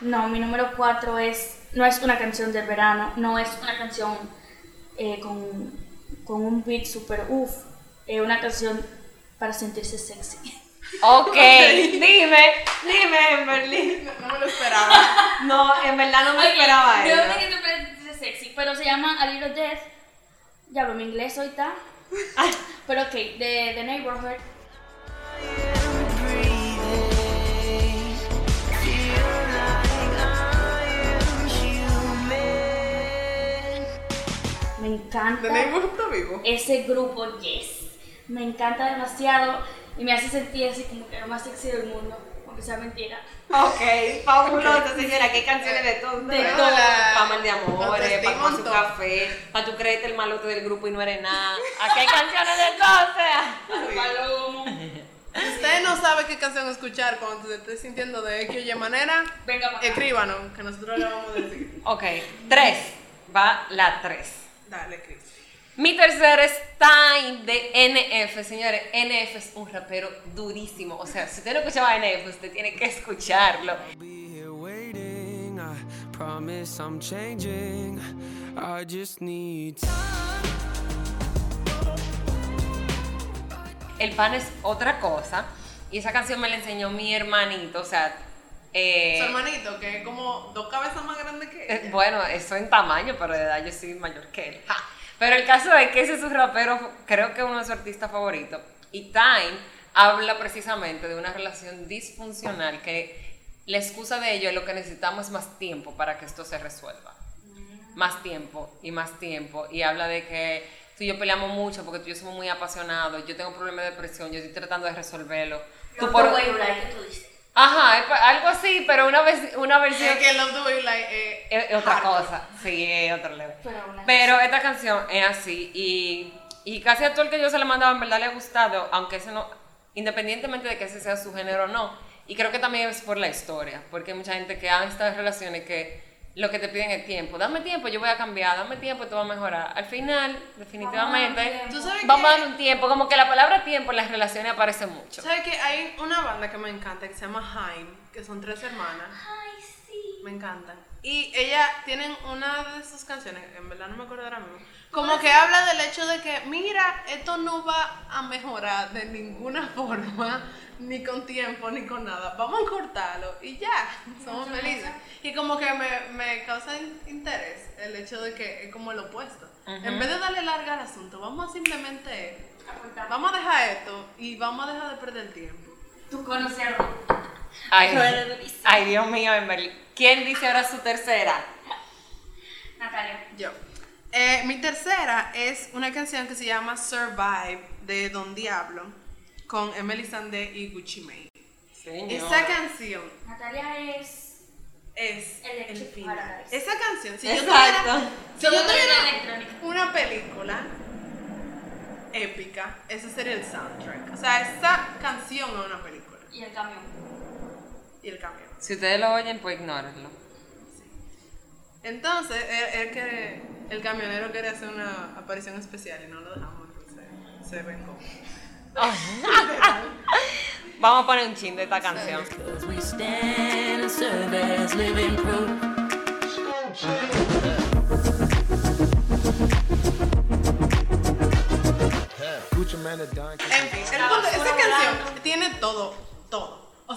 No, mi número 4 es, no es una canción del verano, no es una canción eh, con, con un beat super uff, es una canción para sentirse sexy. Ok, dime, dime, en Berlín. No me lo esperaba. No, en verdad no me esperaba Yo eso. no sé que te parece sexy, pero se llama A Little Death Ya hablo mi inglés hoy está. Pero ok, de The Neighborhood. Me encanta. ¿De Neighborhood está vivo? ese grupo, yes. Me encanta demasiado y me hace sentir así como que lo más sexy del mundo, aunque sea mentira. Ok, fabuloso, señora. ¿Qué canciones de todo? De todo. Pa' mal de amores, tomar su café, para tú creerte el malote del grupo y no eres nada. Aquí hay canciones de sea. Palomo. Si usted no sabe qué canción escuchar cuando se esté sintiendo de X o Y manera, Venga escríbanos, que nosotros le vamos a decir. Ok, tres. Va la tres. Dale, Chris. Mi tercer es Time de NF, señores. NF es un rapero durísimo. O sea, si usted no escuchaba NF, usted tiene que escucharlo. be here waiting. I promise I'm changing. I just need El pan es otra cosa. Y esa canción me la enseñó mi hermanito. O sea, eh, Su hermanito, que es como dos cabezas más grandes que Eh, ella. bueno, eso en tamaño, pero de edad yo soy mayor que él. Ja. Pero el caso es que ese es su rapero, creo que uno de sus artistas favoritos. Y Time habla precisamente de una relación disfuncional que la excusa de ello es lo que necesitamos es más tiempo para que esto se resuelva. Más tiempo y más tiempo. Y habla de que tú y yo peleamos mucho porque tú y yo somos muy apasionados. Yo tengo problemas de depresión, yo estoy tratando de resolverlo. Tú por- tú dices. Ajá, algo así, pero una, vez, una versión Es que Love the Way You Like eh, es, otra hardcore. cosa, sí, es otro level. Pero esta canción es así y, y casi a todo el que yo se la mandaba en verdad le ha gustado, aunque ese no, independientemente de que ese sea su género o no. Y creo que también es por la historia, porque hay mucha gente que ha estado en relaciones que lo que te piden es tiempo. Dame tiempo, yo voy a cambiar, dame tiempo, tú vas a mejorar. Al final, definitivamente, Vamos a darle ¿Tú sabes vamos a qué? dar un tiempo. Como que la palabra tiempo en las relaciones aparece mucho. ¿Sabes que hay una banda que me encanta que se llama Haim, que son tres hermanas? Ay, sí. Me encantan. Y ella tienen una de sus canciones, en verdad no me acuerdo ahora mismo, como que habla del hecho de que, mira, esto no va a mejorar de ninguna forma, ni con tiempo, ni con nada. Vamos a cortarlo y ya, somos felices. Y como que me, me causa in- interés el hecho de que es como el opuesto. En vez de darle larga al asunto, vamos a simplemente, vamos a dejar esto y vamos a dejar de perder tiempo. Tú conoces a Ru. Ay, ay, Dios mío, Emberly. ¿Quién dice ahora su tercera? Natalia. Yo. Eh, mi tercera es una canción que se llama Survive de Don Diablo con Emily Sandé y Gucci Mane. Señor. Esa canción Natalia es. es el Electric final. Paradise. Esa canción, si yo Exacto. tuviera, si yo tuviera electrónica. una película épica, ese sería el soundtrack. O sea, esa canción es una película. Y el camión. Y el cambio. Si ustedes lo oyen, pues ignórenlo. Entonces, él, él quiere- el camionero quería hacer una aparición especial y no lo dejamos, entonces se vengó. Vamos a poner un chin de esta canción. En fin, esa canción tiene todo,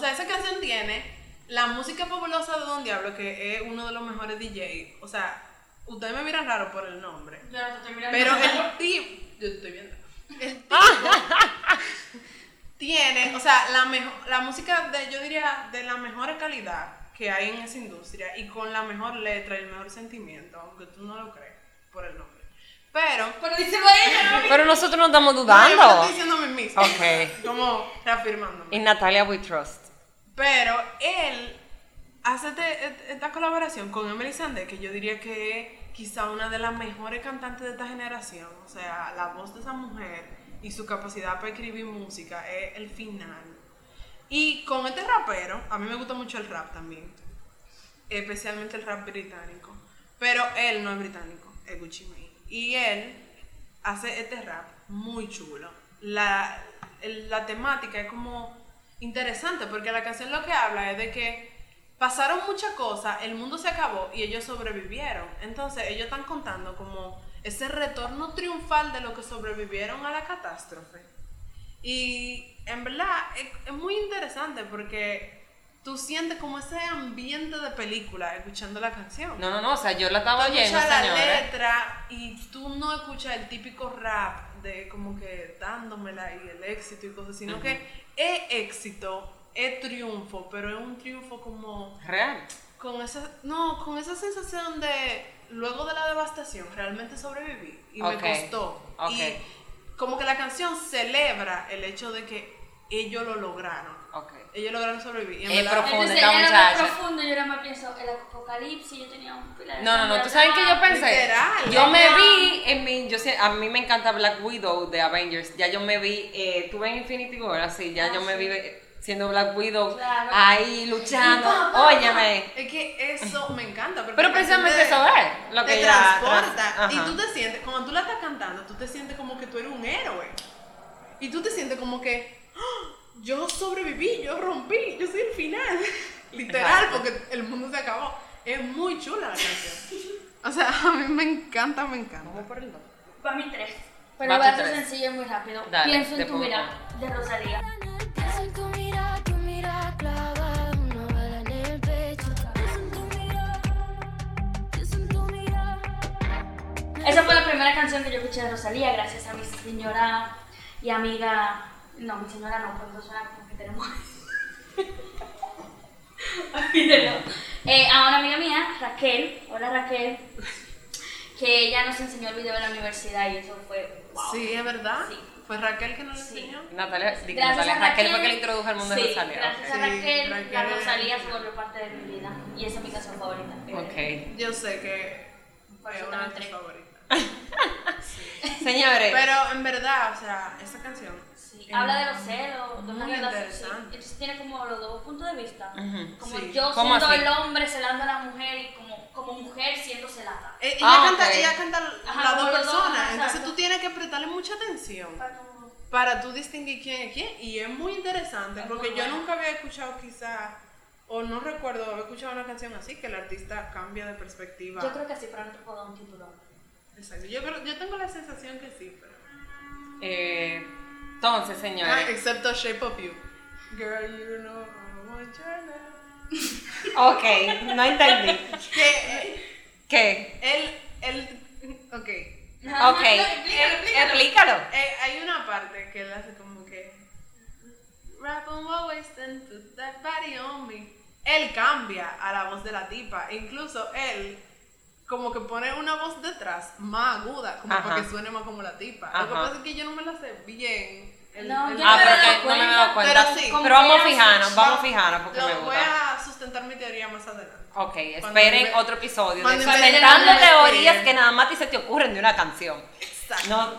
sea, esa canción tiene la música fabulosa de Don Diablo, que es uno de los mejores DJ. O sea, ustedes me miran raro por el nombre. Yo no te estoy mirando. Pero el tipo, yo estoy viendo. El tipo tiene, o sea, la mejor, la música de, yo diría, de la mejor calidad que hay en esa industria y con la mejor letra y el mejor sentimiento, aunque tú no lo crees por el nombre. Pero, Pero díselo a ella, ¿no? Pero nosotros no estamos no, yo dudando. estoy diciendo a mí mismo. Ok. Como reafirmándome. In Natalia We Trust. Pero él hace este- este- esta colaboración con Emily Sandé, que yo diría que es quizá una de las mejores cantantes de esta generación. O sea, la voz de esa mujer y su capacidad para escribir música es el final. Y con este rapero, a mí me gusta mucho el rap también, especialmente el rap británico. Pero él no es británico, es Gucci Mane. Y él hace este rap muy chulo. La, la temática es como interesante porque la canción lo que habla es de que pasaron muchas cosas, el mundo se acabó y ellos sobrevivieron. Entonces ellos están contando como ese retorno triunfal de lo que sobrevivieron a la catástrofe. Y en verdad es, es muy interesante porque tú sientes como ese ambiente de película escuchando la canción. No, no, no, o sea, yo la estaba Tú oyendo, escuchas la letra y tú no escuchas el típico rap de como que dándomela y el éxito y cosas, sino que es éxito, es triunfo, pero es un triunfo como Real. con esa, no, con esa sensación de luego de la devastación realmente sobreviví y Ok, me costó. ok. Y como que la canción celebra el hecho de que ellos lo lograron. Ok. Ellos lograron sobrevivir. Y en Es verdad- profundo. Entonces esta ella era más muchacha. profundo, yo era más pienso, el apocalipsis, yo tenía un pilar de No, no, no, tú sabes que yo pensé. Literal, yo me vi en mi. Yo sé, a mí me encanta Black Widow de Avengers. Ya yo me vi. Eh, Tuve en Infinity War, así. Ya Ah, yo me vi siendo Black Widow. Claro. Ahí luchando. Óyeme. Es que eso me encanta. Pero precisamente eso es lo que te ella transporta. trans- y tú te sientes, cuando tú la estás cantando, tú te sientes como que tú eres un héroe. Y tú te sientes como que "Ah, yo sobreviví, yo rompí, yo soy el final. Literal, Exacto. porque el mundo se acabó. Es muy chula la canción. O sea, a mí me encanta, me encanta. Vamos por el dos. Para mí tres. Pero Va a tres. sencillo y muy rápido. Dale, Pienso en tu mirada, de Rosalía. Esa fue la primera canción que yo escuché de Rosalía, gracias a mi señora y amiga. No, mi señora no, porque eso suena como que tenemos. Eh, a una amiga mía, Raquel, hola Raquel, que ella nos enseñó el video de la universidad y eso fue. wow. Sí, es verdad. Sí. Fue Raquel que nos lo Sí. enseñó. Natalia, Gracias Natalia a Raquel fue que le introdujo al mundo sí, de Rosalía. Gracias a Sí, Raquel, la Raquel. Rosalía se volvió parte de mi vida y esa es mi canción favorita. Ok. Yo sé que eso una de entré. favoritas. Señores. Pero en verdad, o sea, esa canción. Habla de los celos, de una muy relación. Entonces tiene como los dos puntos de vista. Ujú. Como Sí. yo ¿Cómo siendo así? el hombre celando a la mujer y como, como mujer siendo celada. Eh, ella, Ah, canta, ok. ella canta Ajá, las dos dos, personas, ajá, entonces tú tienes que prestarle mucha atención para tú distinguir quién es quién y es muy interesante Es porque muy yo bueno. nunca había escuchado quizá o no recuerdo haber escuchado una canción así que el artista cambia de perspectiva. Yo creo que sí, pero no te puedo dar un título. Exacto. Yo, creo- yo tengo la sensación que sí, pero Eh, entonces, ah, señores. excepto Shape of You. Girl, you know I want your love. Ok, no entendí. Eh, ¿Qué? él él ok. Ok, Ajá, explícalo, explícalo. explícalo. Eh, hay una parte que él hace como que Rap on waist and put that body on me. Él cambia a la voz de la tipa. Incluso él como que pone una voz detrás más aguda, como Ajá. para que suene más como la tipa. Lo que pasa es que yo no me la sé bien. El- No, el- yo Ah, pero no me he dado cuenta, pero sí. Pero vamos fijarnos, vamos fijarnos porque lo- me Voy gusta. a sustentar mi teoría más adelante. Ok, Cuando esperen me- otro episodio de Sustentando teorías que nada más se te ocurren de una canción. Exacto. No,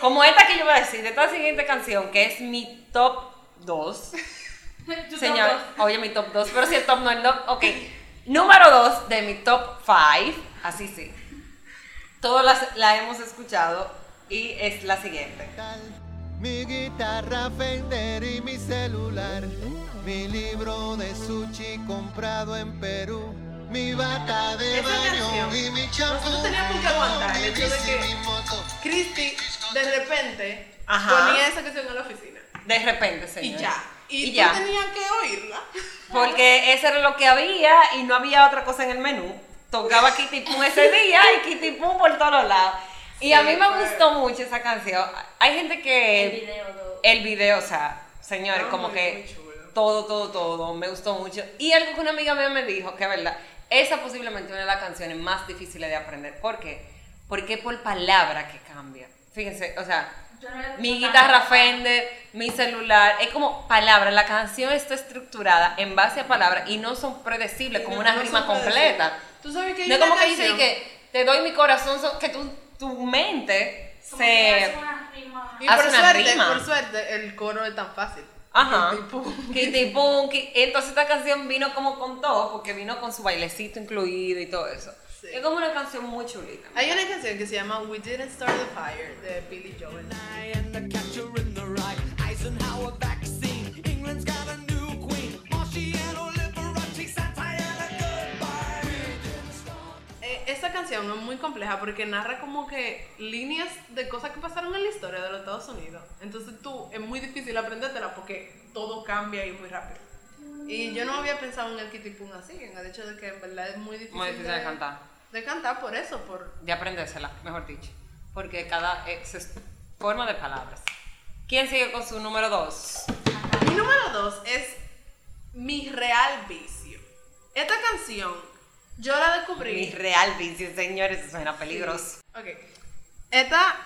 como esta que yo voy a decir, de esta siguiente canción, que es mi top 2. Tu Señor, top dos. oye, mi top 2, pero si el top no el top, ok. Número 2 de mi top 5, así sí. Todas las la hemos escuchado y es la siguiente. Mi guitarra Fender y mi celular. Mi libro de sushi comprado en Perú. Mi bata de baño y mi champú. nosotros teníamos que aguantar el hecho de que-. Christy de repente Ajá. ponía esa canción en la oficina. De repente, Y señor. ya. Y, Y ya. tenías que oírla. Porque eso era lo que había y no había otra cosa en el menú. Tocaba Kitty Pum ese día y Kitty Pum por todos lados. Y Sí, a mí me gustó mucho esa canción. Hay gente que... El video. do- El video, o sea, señores, No, como muy- que muy chulo. todo, todo, todo, me gustó mucho. Y algo que una amiga mía me dijo, que es verdad, esa posiblemente una de las canciones más difíciles de aprender. ¿Por qué? Porque por palabra que cambia. Fíjense, o sea, mi guitarra. Fender, mi celular, es como palabra. La canción está estructurada en base a palabras y no son predecibles, como No- una no rima completa. Tú sabes que No es como que dice que te doy mi corazón, que tu, tu mente Como que hace se... una rima. Y hace por una suerte, rima. por suerte, el coro es tan fácil. Ajá. Kitty Pum, Ki- Entonces esta canción vino como con todo, porque vino con su bailecito incluido y todo eso. Sí. Es como una canción muy chulita. Hay una canción que se llama We Didn't Start the Fire de Billy Joel. Eh, esta canción es muy compleja porque narra como que líneas de cosas que pasaron en la historia de los Estados Unidos. Entonces tú, es muy difícil aprendértela porque todo cambia y muy rápido. Y yo no había pensado en el kitipum así, en el hecho de que en verdad es muy difícil, Muy difícil de cantar. De cantar por eso, por... De aprendérsela, mejor dicho. Porque cada es, es forma de palabras. ¿Quién sigue con su número dos? Mi número dos es Mi Real Vicio. Esta canción, yo la descubrí... Mi real vicio, señores, eso suena peligroso. Ok. Esta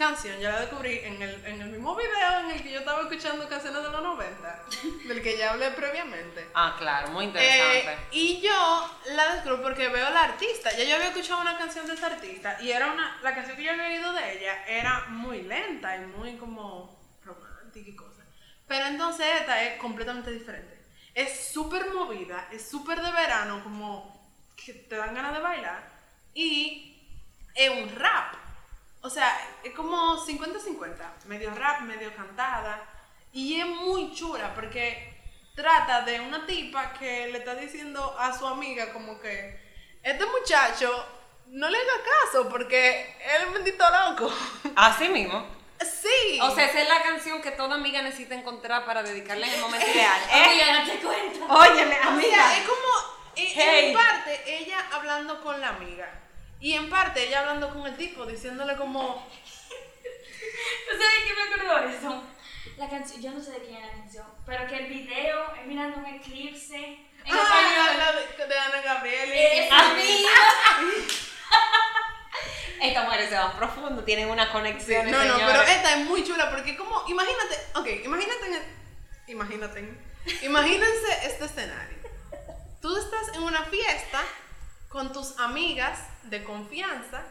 canción yo la descubrí en el, en el mismo video en el que yo estaba escuchando canciones de los 90, del que ya hablé previamente. Ah, claro, muy interesante. Eh, y yo la descubro porque veo a la artista. Ya yo había escuchado una canción de esta artista y era una, la canción que yo había oído de ella era muy lenta y muy como romántica y cosas. Pero entonces esta es completamente diferente. Es súper movida, es súper de verano, como que te dan ganas de bailar. Y es un rap. O sea, es como 50-50, medio rap, medio cantada. Y es muy chula porque trata de una tipa que le está diciendo a su amiga como que este muchacho no le haga caso porque él es bendito loco. Así mismo. Sí. O sea, esa es la canción que toda amiga necesita encontrar para dedicarle en el momento ideal. Amiga, ¿Eh? date cuenta. Óyeme, O sea, amiga. es como, en, Hey. en parte, ella hablando con la amiga. Y en parte, ella hablando con el tipo, diciéndole como... ¿Tú sabes qué me acordó de eso? La canción, yo no sé de quién es la canción, pero que el video es mirando un eclipse en Ah, español. la de, de Ana Gabriel. y- Es amiga. Estas mujeres se van profundo, tienen una conexión. no, no, pero esta es muy chula porque como, imagínate, ok, imagínate, imagínate, imagínense este escenario. Tú estás en una fiesta con tus amigas de confianza,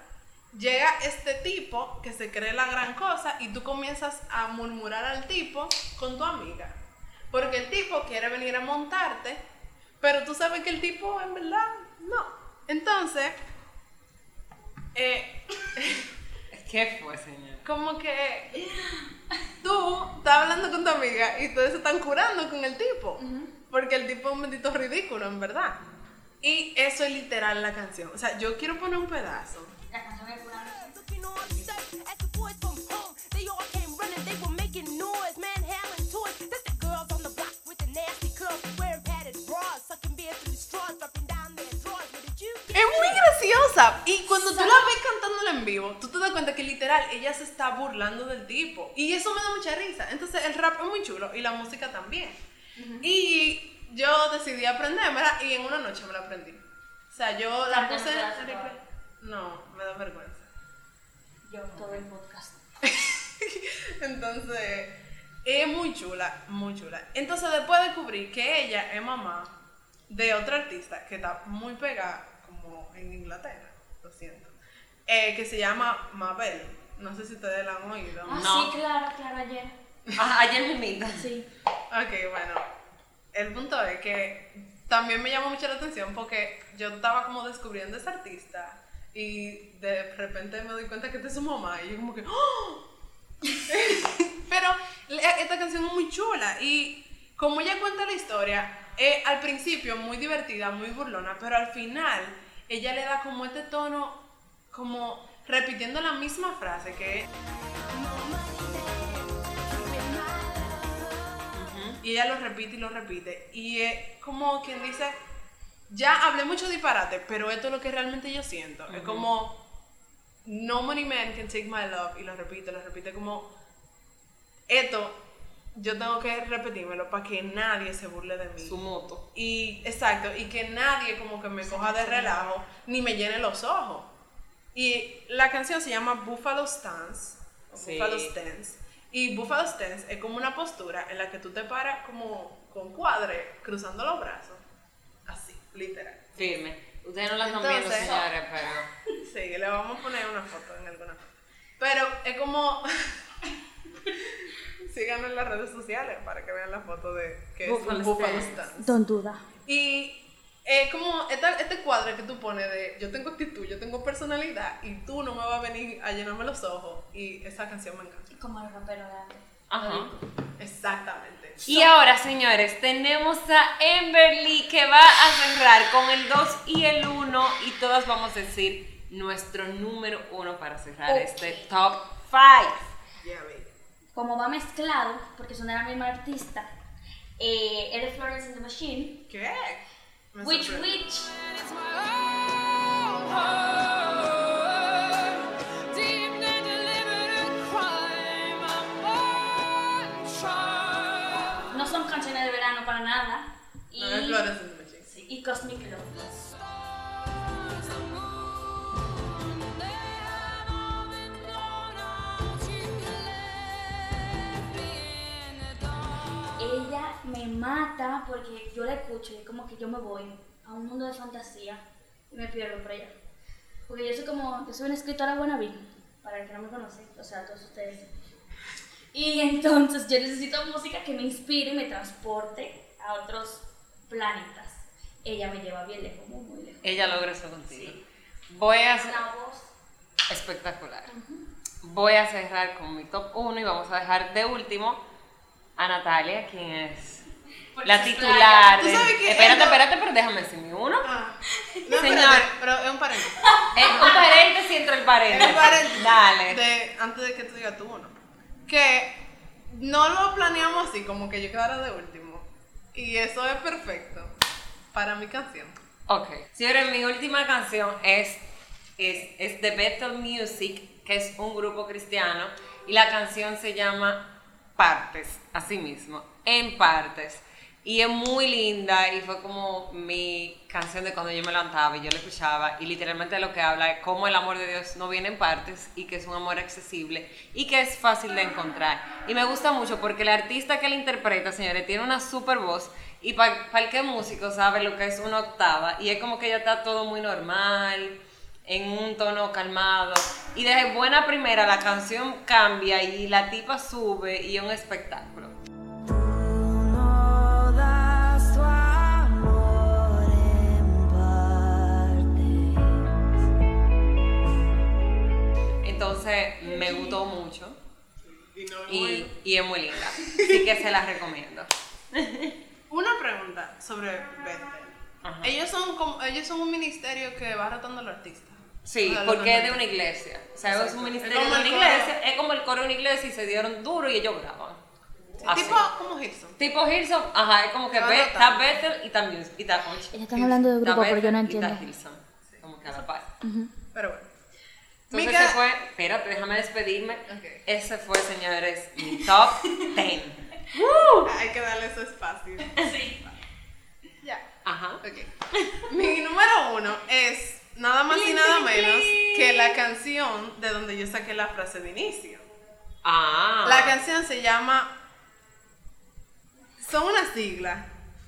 llega este tipo que se cree la gran cosa y tú comienzas a murmurar al tipo con tu amiga. Porque el tipo quiere venir a montarte, pero tú sabes que el tipo en verdad no. Entonces, eh, ¿Qué fue, señor? como que tú estás hablando con tu amiga y todos se están curando con el tipo. Porque el tipo es un bendito ridículo, en verdad. Y eso es literal la canción. O sea, yo quiero poner un pedazo. La canción es pura. Looking all upset as the boys from home. They all came running, they were making noise, manhandling toys. That's the girls on the block with the nasty curls, wearing padded bras, sucking beer through straws, dropping down their drawers. Where did you get Es muy graciosa. Y cuando tú la ves cantándola en vivo, tú te das cuenta que literal ella se está burlando del tipo. Y eso me da mucha risa. Entonces el rap es muy chulo y la música también. Y yo decidí aprendérmela y en una noche me la aprendí. O sea, yo la puse. No, me da vergüenza. Yo todo el podcast. Entonces, es muy chula, muy chula. Entonces, después descubrí que ella es mamá de otra artista que está muy pegada, como en Inglaterra, lo siento, eh, que se llama Mabel. No sé si ustedes la han oído. Ah, No. sí, claro, claro, ayer. Ah, ayer me invitan. Sí. Ok, bueno. El punto es que también me llamó mucho la atención porque yo estaba como descubriendo esa artista y de repente me doy cuenta que esta es su mamá y yo como que ¡Oh! Pero esta canción es muy chula y como ella cuenta la historia, es al principio muy divertida, muy burlona, pero al final ella le da como este tono, como repitiendo la misma frase que Y ella lo repite y lo repite. Y es como quien dice, ya hablé mucho disparate, pero esto es lo que realmente yo siento. Es como, no money man can take my love. Y lo repite, lo repite como, esto yo tengo que repetírmelo para que nadie se burle de mí. Su moto. Y exacto, y que nadie como que me coja de relajo ni me llene los ojos. Y la canción se llama Buffalo Stance, Sí. Buffalo Stance. Y Buffalo Stance es como una postura en la que tú te paras como con cuadre, cruzando los brazos. Así, literal. Firme. Ustedes no la están viendo, señores, pero. Sí, le vamos a poner una foto en alguna foto. Pero es como. Síganme en las redes sociales para que vean la foto de que es Buffalo un Buffalo Stance. Stance. Don duda. Y es como esta- este cuadro que tú pones de yo tengo actitud, yo tengo personalidad y tú no me vas a venir a llenarme los ojos. Y esa canción me encanta. Como los raperos de antes. Ajá. Exactamente. Y ahora, señores, tenemos a Emberly que va a cerrar con el 2 y el 1 y todas vamos a decir nuestro número 1 para cerrar este top 5. Ya ve. Como va mezclado, porque son de la misma artista, Eh, es de Florence and the Machine. ¿Qué? Sorprende. Witch. No son canciones de verano para nada. Y, No es Flores en Machine. sí, y Cosmic Love. Porque yo la escucho y es como que yo me voy a un mundo de fantasía y me pierdo por allá. Porque yo soy como, yo soy una escritora buena para el que no me conoce, o sea, todos ustedes. Y entonces yo necesito música que me inspire y me transporte a otros planetas. Ella me lleva bien lejos, muy, muy lejos. Ella logra eso contigo. Voy a hacer Una voz. espectacular. Voy a cerrar con mi top 1 y vamos a dejar de último a Natalia, quien es la titular. playa. ¿Tú de- sabes que espérate, ella- espérate, pero déjame decir mi uno. Ah. No, Señor. espérate, pero es un paréntesis. Es un paréntesis entre el Es paréntesis. un paréntesis. Dale. De, antes de que tú digas tú uno. Que no lo planeamos así, como que yo quedara de último. Y eso es perfecto para mi canción. Ok. Señores, mi última canción es, es, es The Bethel Music, que es un grupo cristiano, y la canción se llama Partes, así mismo, en partes. Y es muy linda y fue como mi canción de cuando yo me levantaba y yo la escuchaba y literalmente lo que habla es cómo el amor de Dios no viene en partes y que es un amor accesible y que es fácil de encontrar. Y me gusta mucho porque el artista que la interpreta, señores, tiene una super voz y para el que músico sabe lo que es una octava y es como que ya está todo muy normal, en un tono calmado. Y desde buena primera la canción cambia y la tipa sube y es un espectáculo. Entonces me gustó mucho Y no es y, muy- y es muy linda. Así que se la recomiendo. Una pregunta sobre Bethel. Ajá. Ellos son como, ellos son un ministerio que va rotando a los artistas. Sí, O sea, los porque es de una iglesia. O sea, es un ministerio como de una el coro. iglesia. Es como el coro de una iglesia y se dieron duro y ellos graban. Así. Tipo como Hilson. Tipo Hilson, ajá, es como que ve- está Bethel y. Y está Ellos están hablando de grupo, pero yo no y está entiendo. Hilson. Como que a la par. Pero bueno. Entonces Mica- ese fue, espérate, déjame despedirme. Ok. Ese fue, señores, mi top 10. Hay que darle su espacio. Sí. Ya. Ajá. Ok. Mi número uno es nada más y nada menos que la canción de donde yo saqué la frase de inicio. Ah. La canción se llama. Son unas siglas,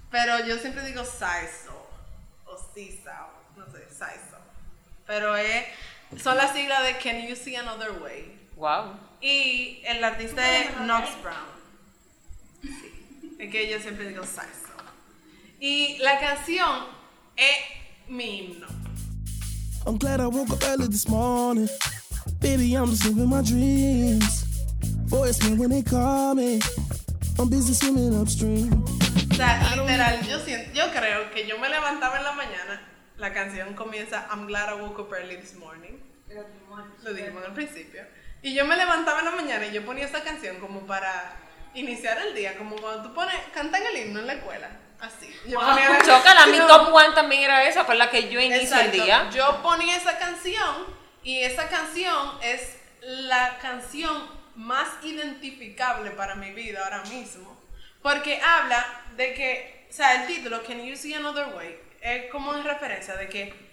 pero yo siempre digo SISO o CISA, o no sé, SISO. Pero es, son las siglas de Can You See Another Way. Wow. Y el artista es Knox Brown. Sí. Es que yo siempre digo SISO. Y la canción es mi himno. I'm glad I woke up early this morning. Baby, I'm just living my dreams. Voice me when they call me. I'm busy swimming upstream. O sea, literal, yo, siento, yo creo que yo me levantaba en la mañana, la canción comienza I'm glad I woke up early this morning. Lo dijimos al principio. Y yo me levantaba en la mañana y yo ponía esta canción como para iniciar el día, como cuando tú pones, cantan el himno en la escuela. Así. Yo ponía la- Chócala, mi top one también era esa, con la que yo inicio el Exacto. día. Yo ponía esa canción y esa canción es la canción más identificable para mi vida ahora mismo. Porque habla de que, o sea, el título, Can You See Another Way, es como en referencia de que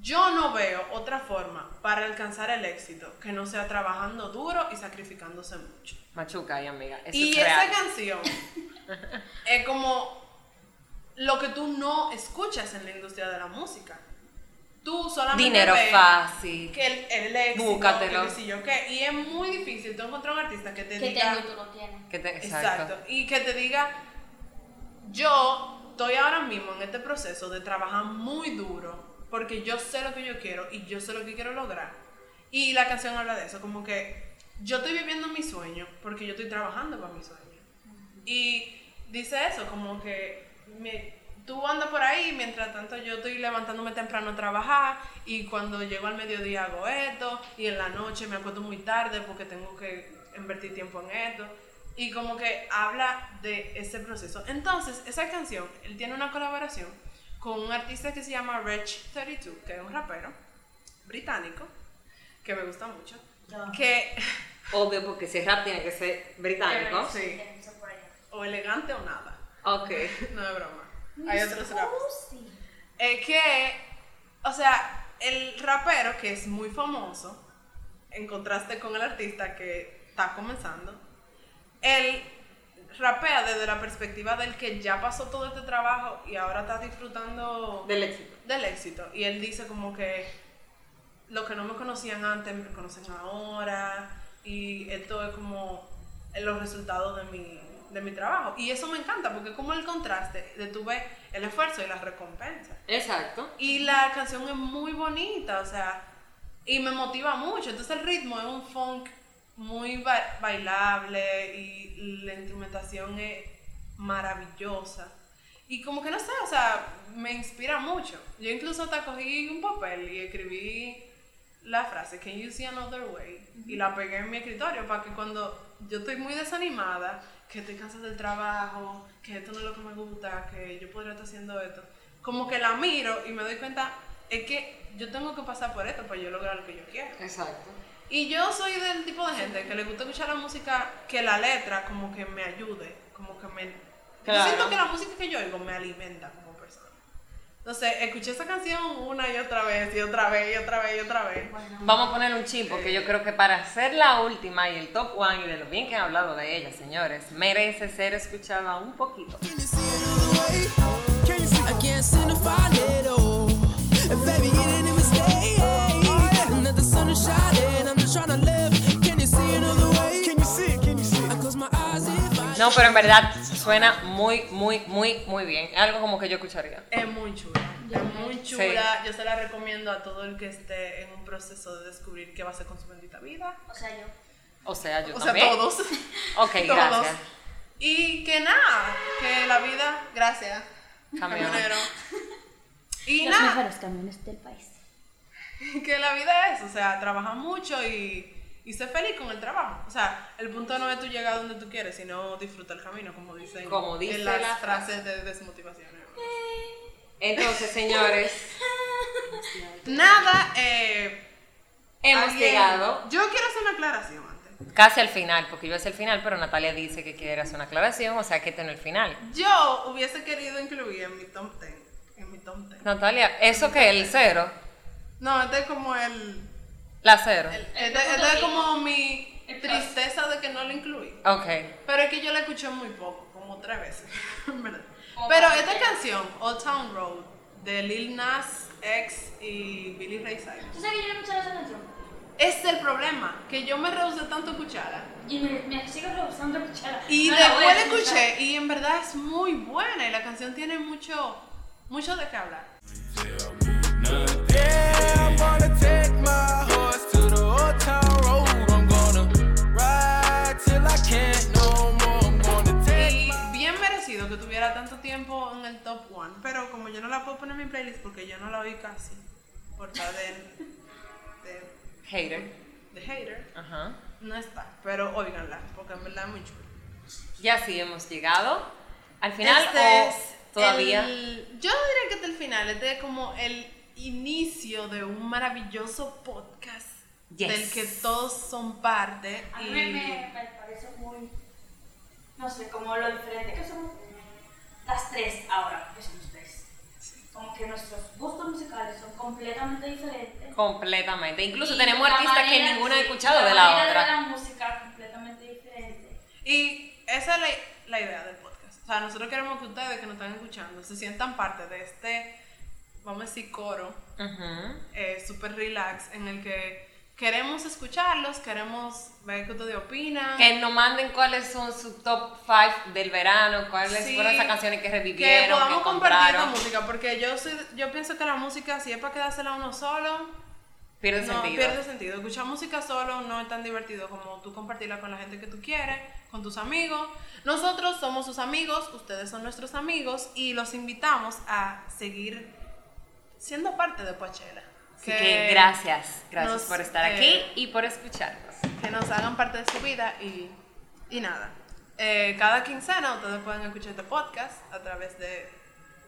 yo no veo otra forma para alcanzar el éxito que no sea trabajando duro y sacrificándose mucho. Machuca y amiga. Eso Y es esa real. canción es como lo que tú no escuchas en la industria de la música. Tú solamente Dinero ves fácil. que el, el éxito, Búscatelo. que yo. Y es muy difícil tú encontrar un artista que te Que diga... tengo y tú no tienes. Que te- Exacto. exacto. Y que te diga, yo estoy ahora mismo en este proceso de trabajar muy duro porque yo sé lo que yo quiero y yo sé lo que quiero lograr. Y la canción habla de eso, como que yo estoy viviendo mi sueño porque yo estoy trabajando para mi sueño. Y dice eso, como que me- tú andas por ahí, mientras tanto yo estoy levantándome temprano a trabajar y cuando llego al mediodía hago esto y en la noche me acuesto muy tarde porque tengo que invertir tiempo en esto. Y como que habla de ese proceso. Entonces, esa canción, él tiene una colaboración con un artista que se llama Rich32, que es un rapero británico, que me gusta mucho. Que, Obvio, porque si es rap tiene que ser británico. sí, o elegante o nada. Ok. No es broma. Hay otros raps. Es que, o sea, el rapero que es muy famoso, en contraste con el artista que está comenzando, él rapea desde la perspectiva del que ya pasó todo este trabajo y ahora está disfrutando Del éxito. del éxito. Y él dice como que lo que no me conocían antes me conocen ahora y esto es como los resultados de mi, de mi trabajo. Y eso me encanta porque es como el contraste de tu ves el esfuerzo y la recompensa. Exacto. Y la canción es muy bonita, o sea, y me motiva mucho. Entonces el ritmo es un funk muy ba- bailable y la instrumentación es maravillosa. Y como que no sé, o sea, me inspira mucho. Yo incluso hasta cogí un papel y escribí la frase, Can you see another way? Y la pegué en mi escritorio para que cuando yo estoy muy desanimada, que estoy cansada del trabajo, que esto no es lo que me gusta, que yo podría estar haciendo esto, como que la miro y me doy cuenta, es que yo tengo que pasar por esto para yo lograr lo que yo quiero. Exacto. Y yo soy del tipo de gente que le gusta escuchar la música, que la letra como que me ayude, como que me... Yo siento que la música que yo oigo me alimenta como persona. Entonces, escuché esa canción una y otra vez, y otra vez, y otra vez, y otra vez. Vamos a poner un chip, porque yo creo que para hacer la última y el top one y de lo bien que han hablado de ella, señores, merece ser escuchada un poquito. No, pero en verdad suena muy, muy, muy, muy bien. Algo como que yo escucharía. Es muy chula, es muy chula. Yo se la recomiendo a todo el que esté en un proceso de descubrir qué va a hacer con su bendita vida. O sea, yo. O sea, yo O sea, también. todos. Ok, Todos. gracias. Y que nada, que la vida, gracias, Camión. camionero. Y Los nada, mejores camiones del país. que la vida es, o sea, trabaja mucho y, y sé feliz con el trabajo. O sea, el punto no es tú llegar donde tú quieres, sino disfruta el camino, como dicen Como dice en las la frases de desmotivación. Entonces, señores, Nada, eh, hemos alguien- llegado Yo quiero hacer una aclaración antes. casi al final, porque yo es el final, pero Natalia dice que quiere hacer una aclaración, o sea que este no es el final. Yo hubiese querido incluir en mi top 10. En mi top 10. Natalia, ¿eso que el cero? No, este es como el. La cero. el- este, este es como mi tristeza de que no lo incluí. Ok. Pero es que yo la escuché muy poco, como tres veces. verdad. Pero esta canción, Old Town Road, de Lil Nas X y Billy Ray Cyrus, ¿Tú sabes que yo no escuchaba esa canción? es el problema, que yo me rehusé tanto a escucharla. Y me, me sigo rehusando a escucharla. Y No después la escuché y en verdad es muy buena y la canción tiene mucho, mucho de qué hablar. Tiempo en el top one, pero como yo no la puedo poner en mi playlist porque yo no la oí casi, por estar de, de, Hater. de hater, Ajá. no está. Pero óiganla, porque en verdad es muy chula. Ya sí hemos llegado al final Este o es todavía. el- yo no diría que es el final, este es como el inicio de un maravilloso podcast Yes. del que todos son parte. A y mí me, me, me parece muy. No sé, como lo diferente que somos las tres ahora, que somos tres. Como que nuestros gustos musicales son completamente diferentes. Completamente. Incluso Y tenemos artistas que ninguna ha escuchado de la otra. de la música completamente diferente. Y esa es la, la idea del podcast. O sea, nosotros queremos que ustedes que nos están escuchando se sientan parte de este, vamos a decir, coro Ujú. eh, super relax en el que queremos escucharlos, queremos ver qué ustedes opinan. Que nos manden cuáles son sus top 5 del verano, cuáles Sí, fueron esas canciones que que revivieron, que, podamos compartir la música, porque yo soy, yo pienso que la música, si es para quedársela uno solo, Pierde no, sentido. pierde sentido. Escuchar música solo no es tan divertido como tú compartirla con la gente que tú quieres, con tus amigos. Nosotros somos sus amigos, ustedes son nuestros amigos y los invitamos a seguir siendo parte de Poachella. Así que gracias, gracias nos, por estar eh, aquí y por escucharnos. Que nos hagan parte de su vida y, y nada. eh, cada quincena ustedes pueden escuchar este podcast a través de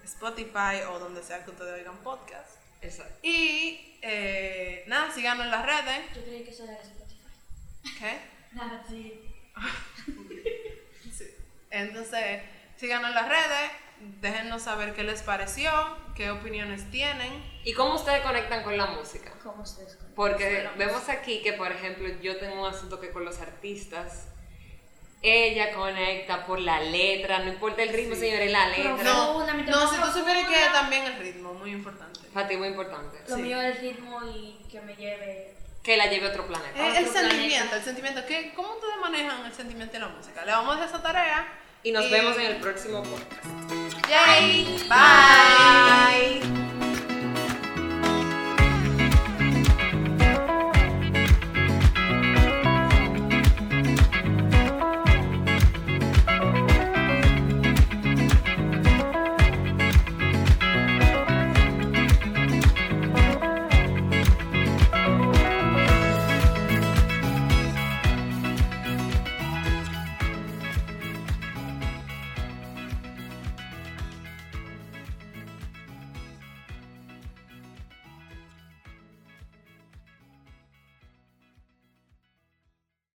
Spotify o donde sea que ustedes oigan podcast. Exacto. Y eh, nada, síganos en las redes. Yo creí que eso era Spotify. ¿Qué? Nada, sí. Sí. Entonces, síganos en las redes, déjennos saber qué les pareció, qué opiniones tienen. ¿Y cómo ustedes conectan con la música? ¿Cómo ustedes conocen? Porque la vemos aquí que, por ejemplo, yo tengo un asunto que con los artistas, ella conecta por la letra, no importa el ritmo, señores, la letra. No, No, no si tú supieras que también el ritmo, muy importante. Para ti muy importante. Lo Sí. mío es el ritmo y que me lleve. Que la lleve a otro planeta. Eh, el Otro sentimiento, planeta. el sentimiento. ¿qué, ¿Cómo ustedes manejan el sentimiento en la música? Le vamos a dejar esa tarea. Y nos vemos en el próximo podcast. Yay. Bye.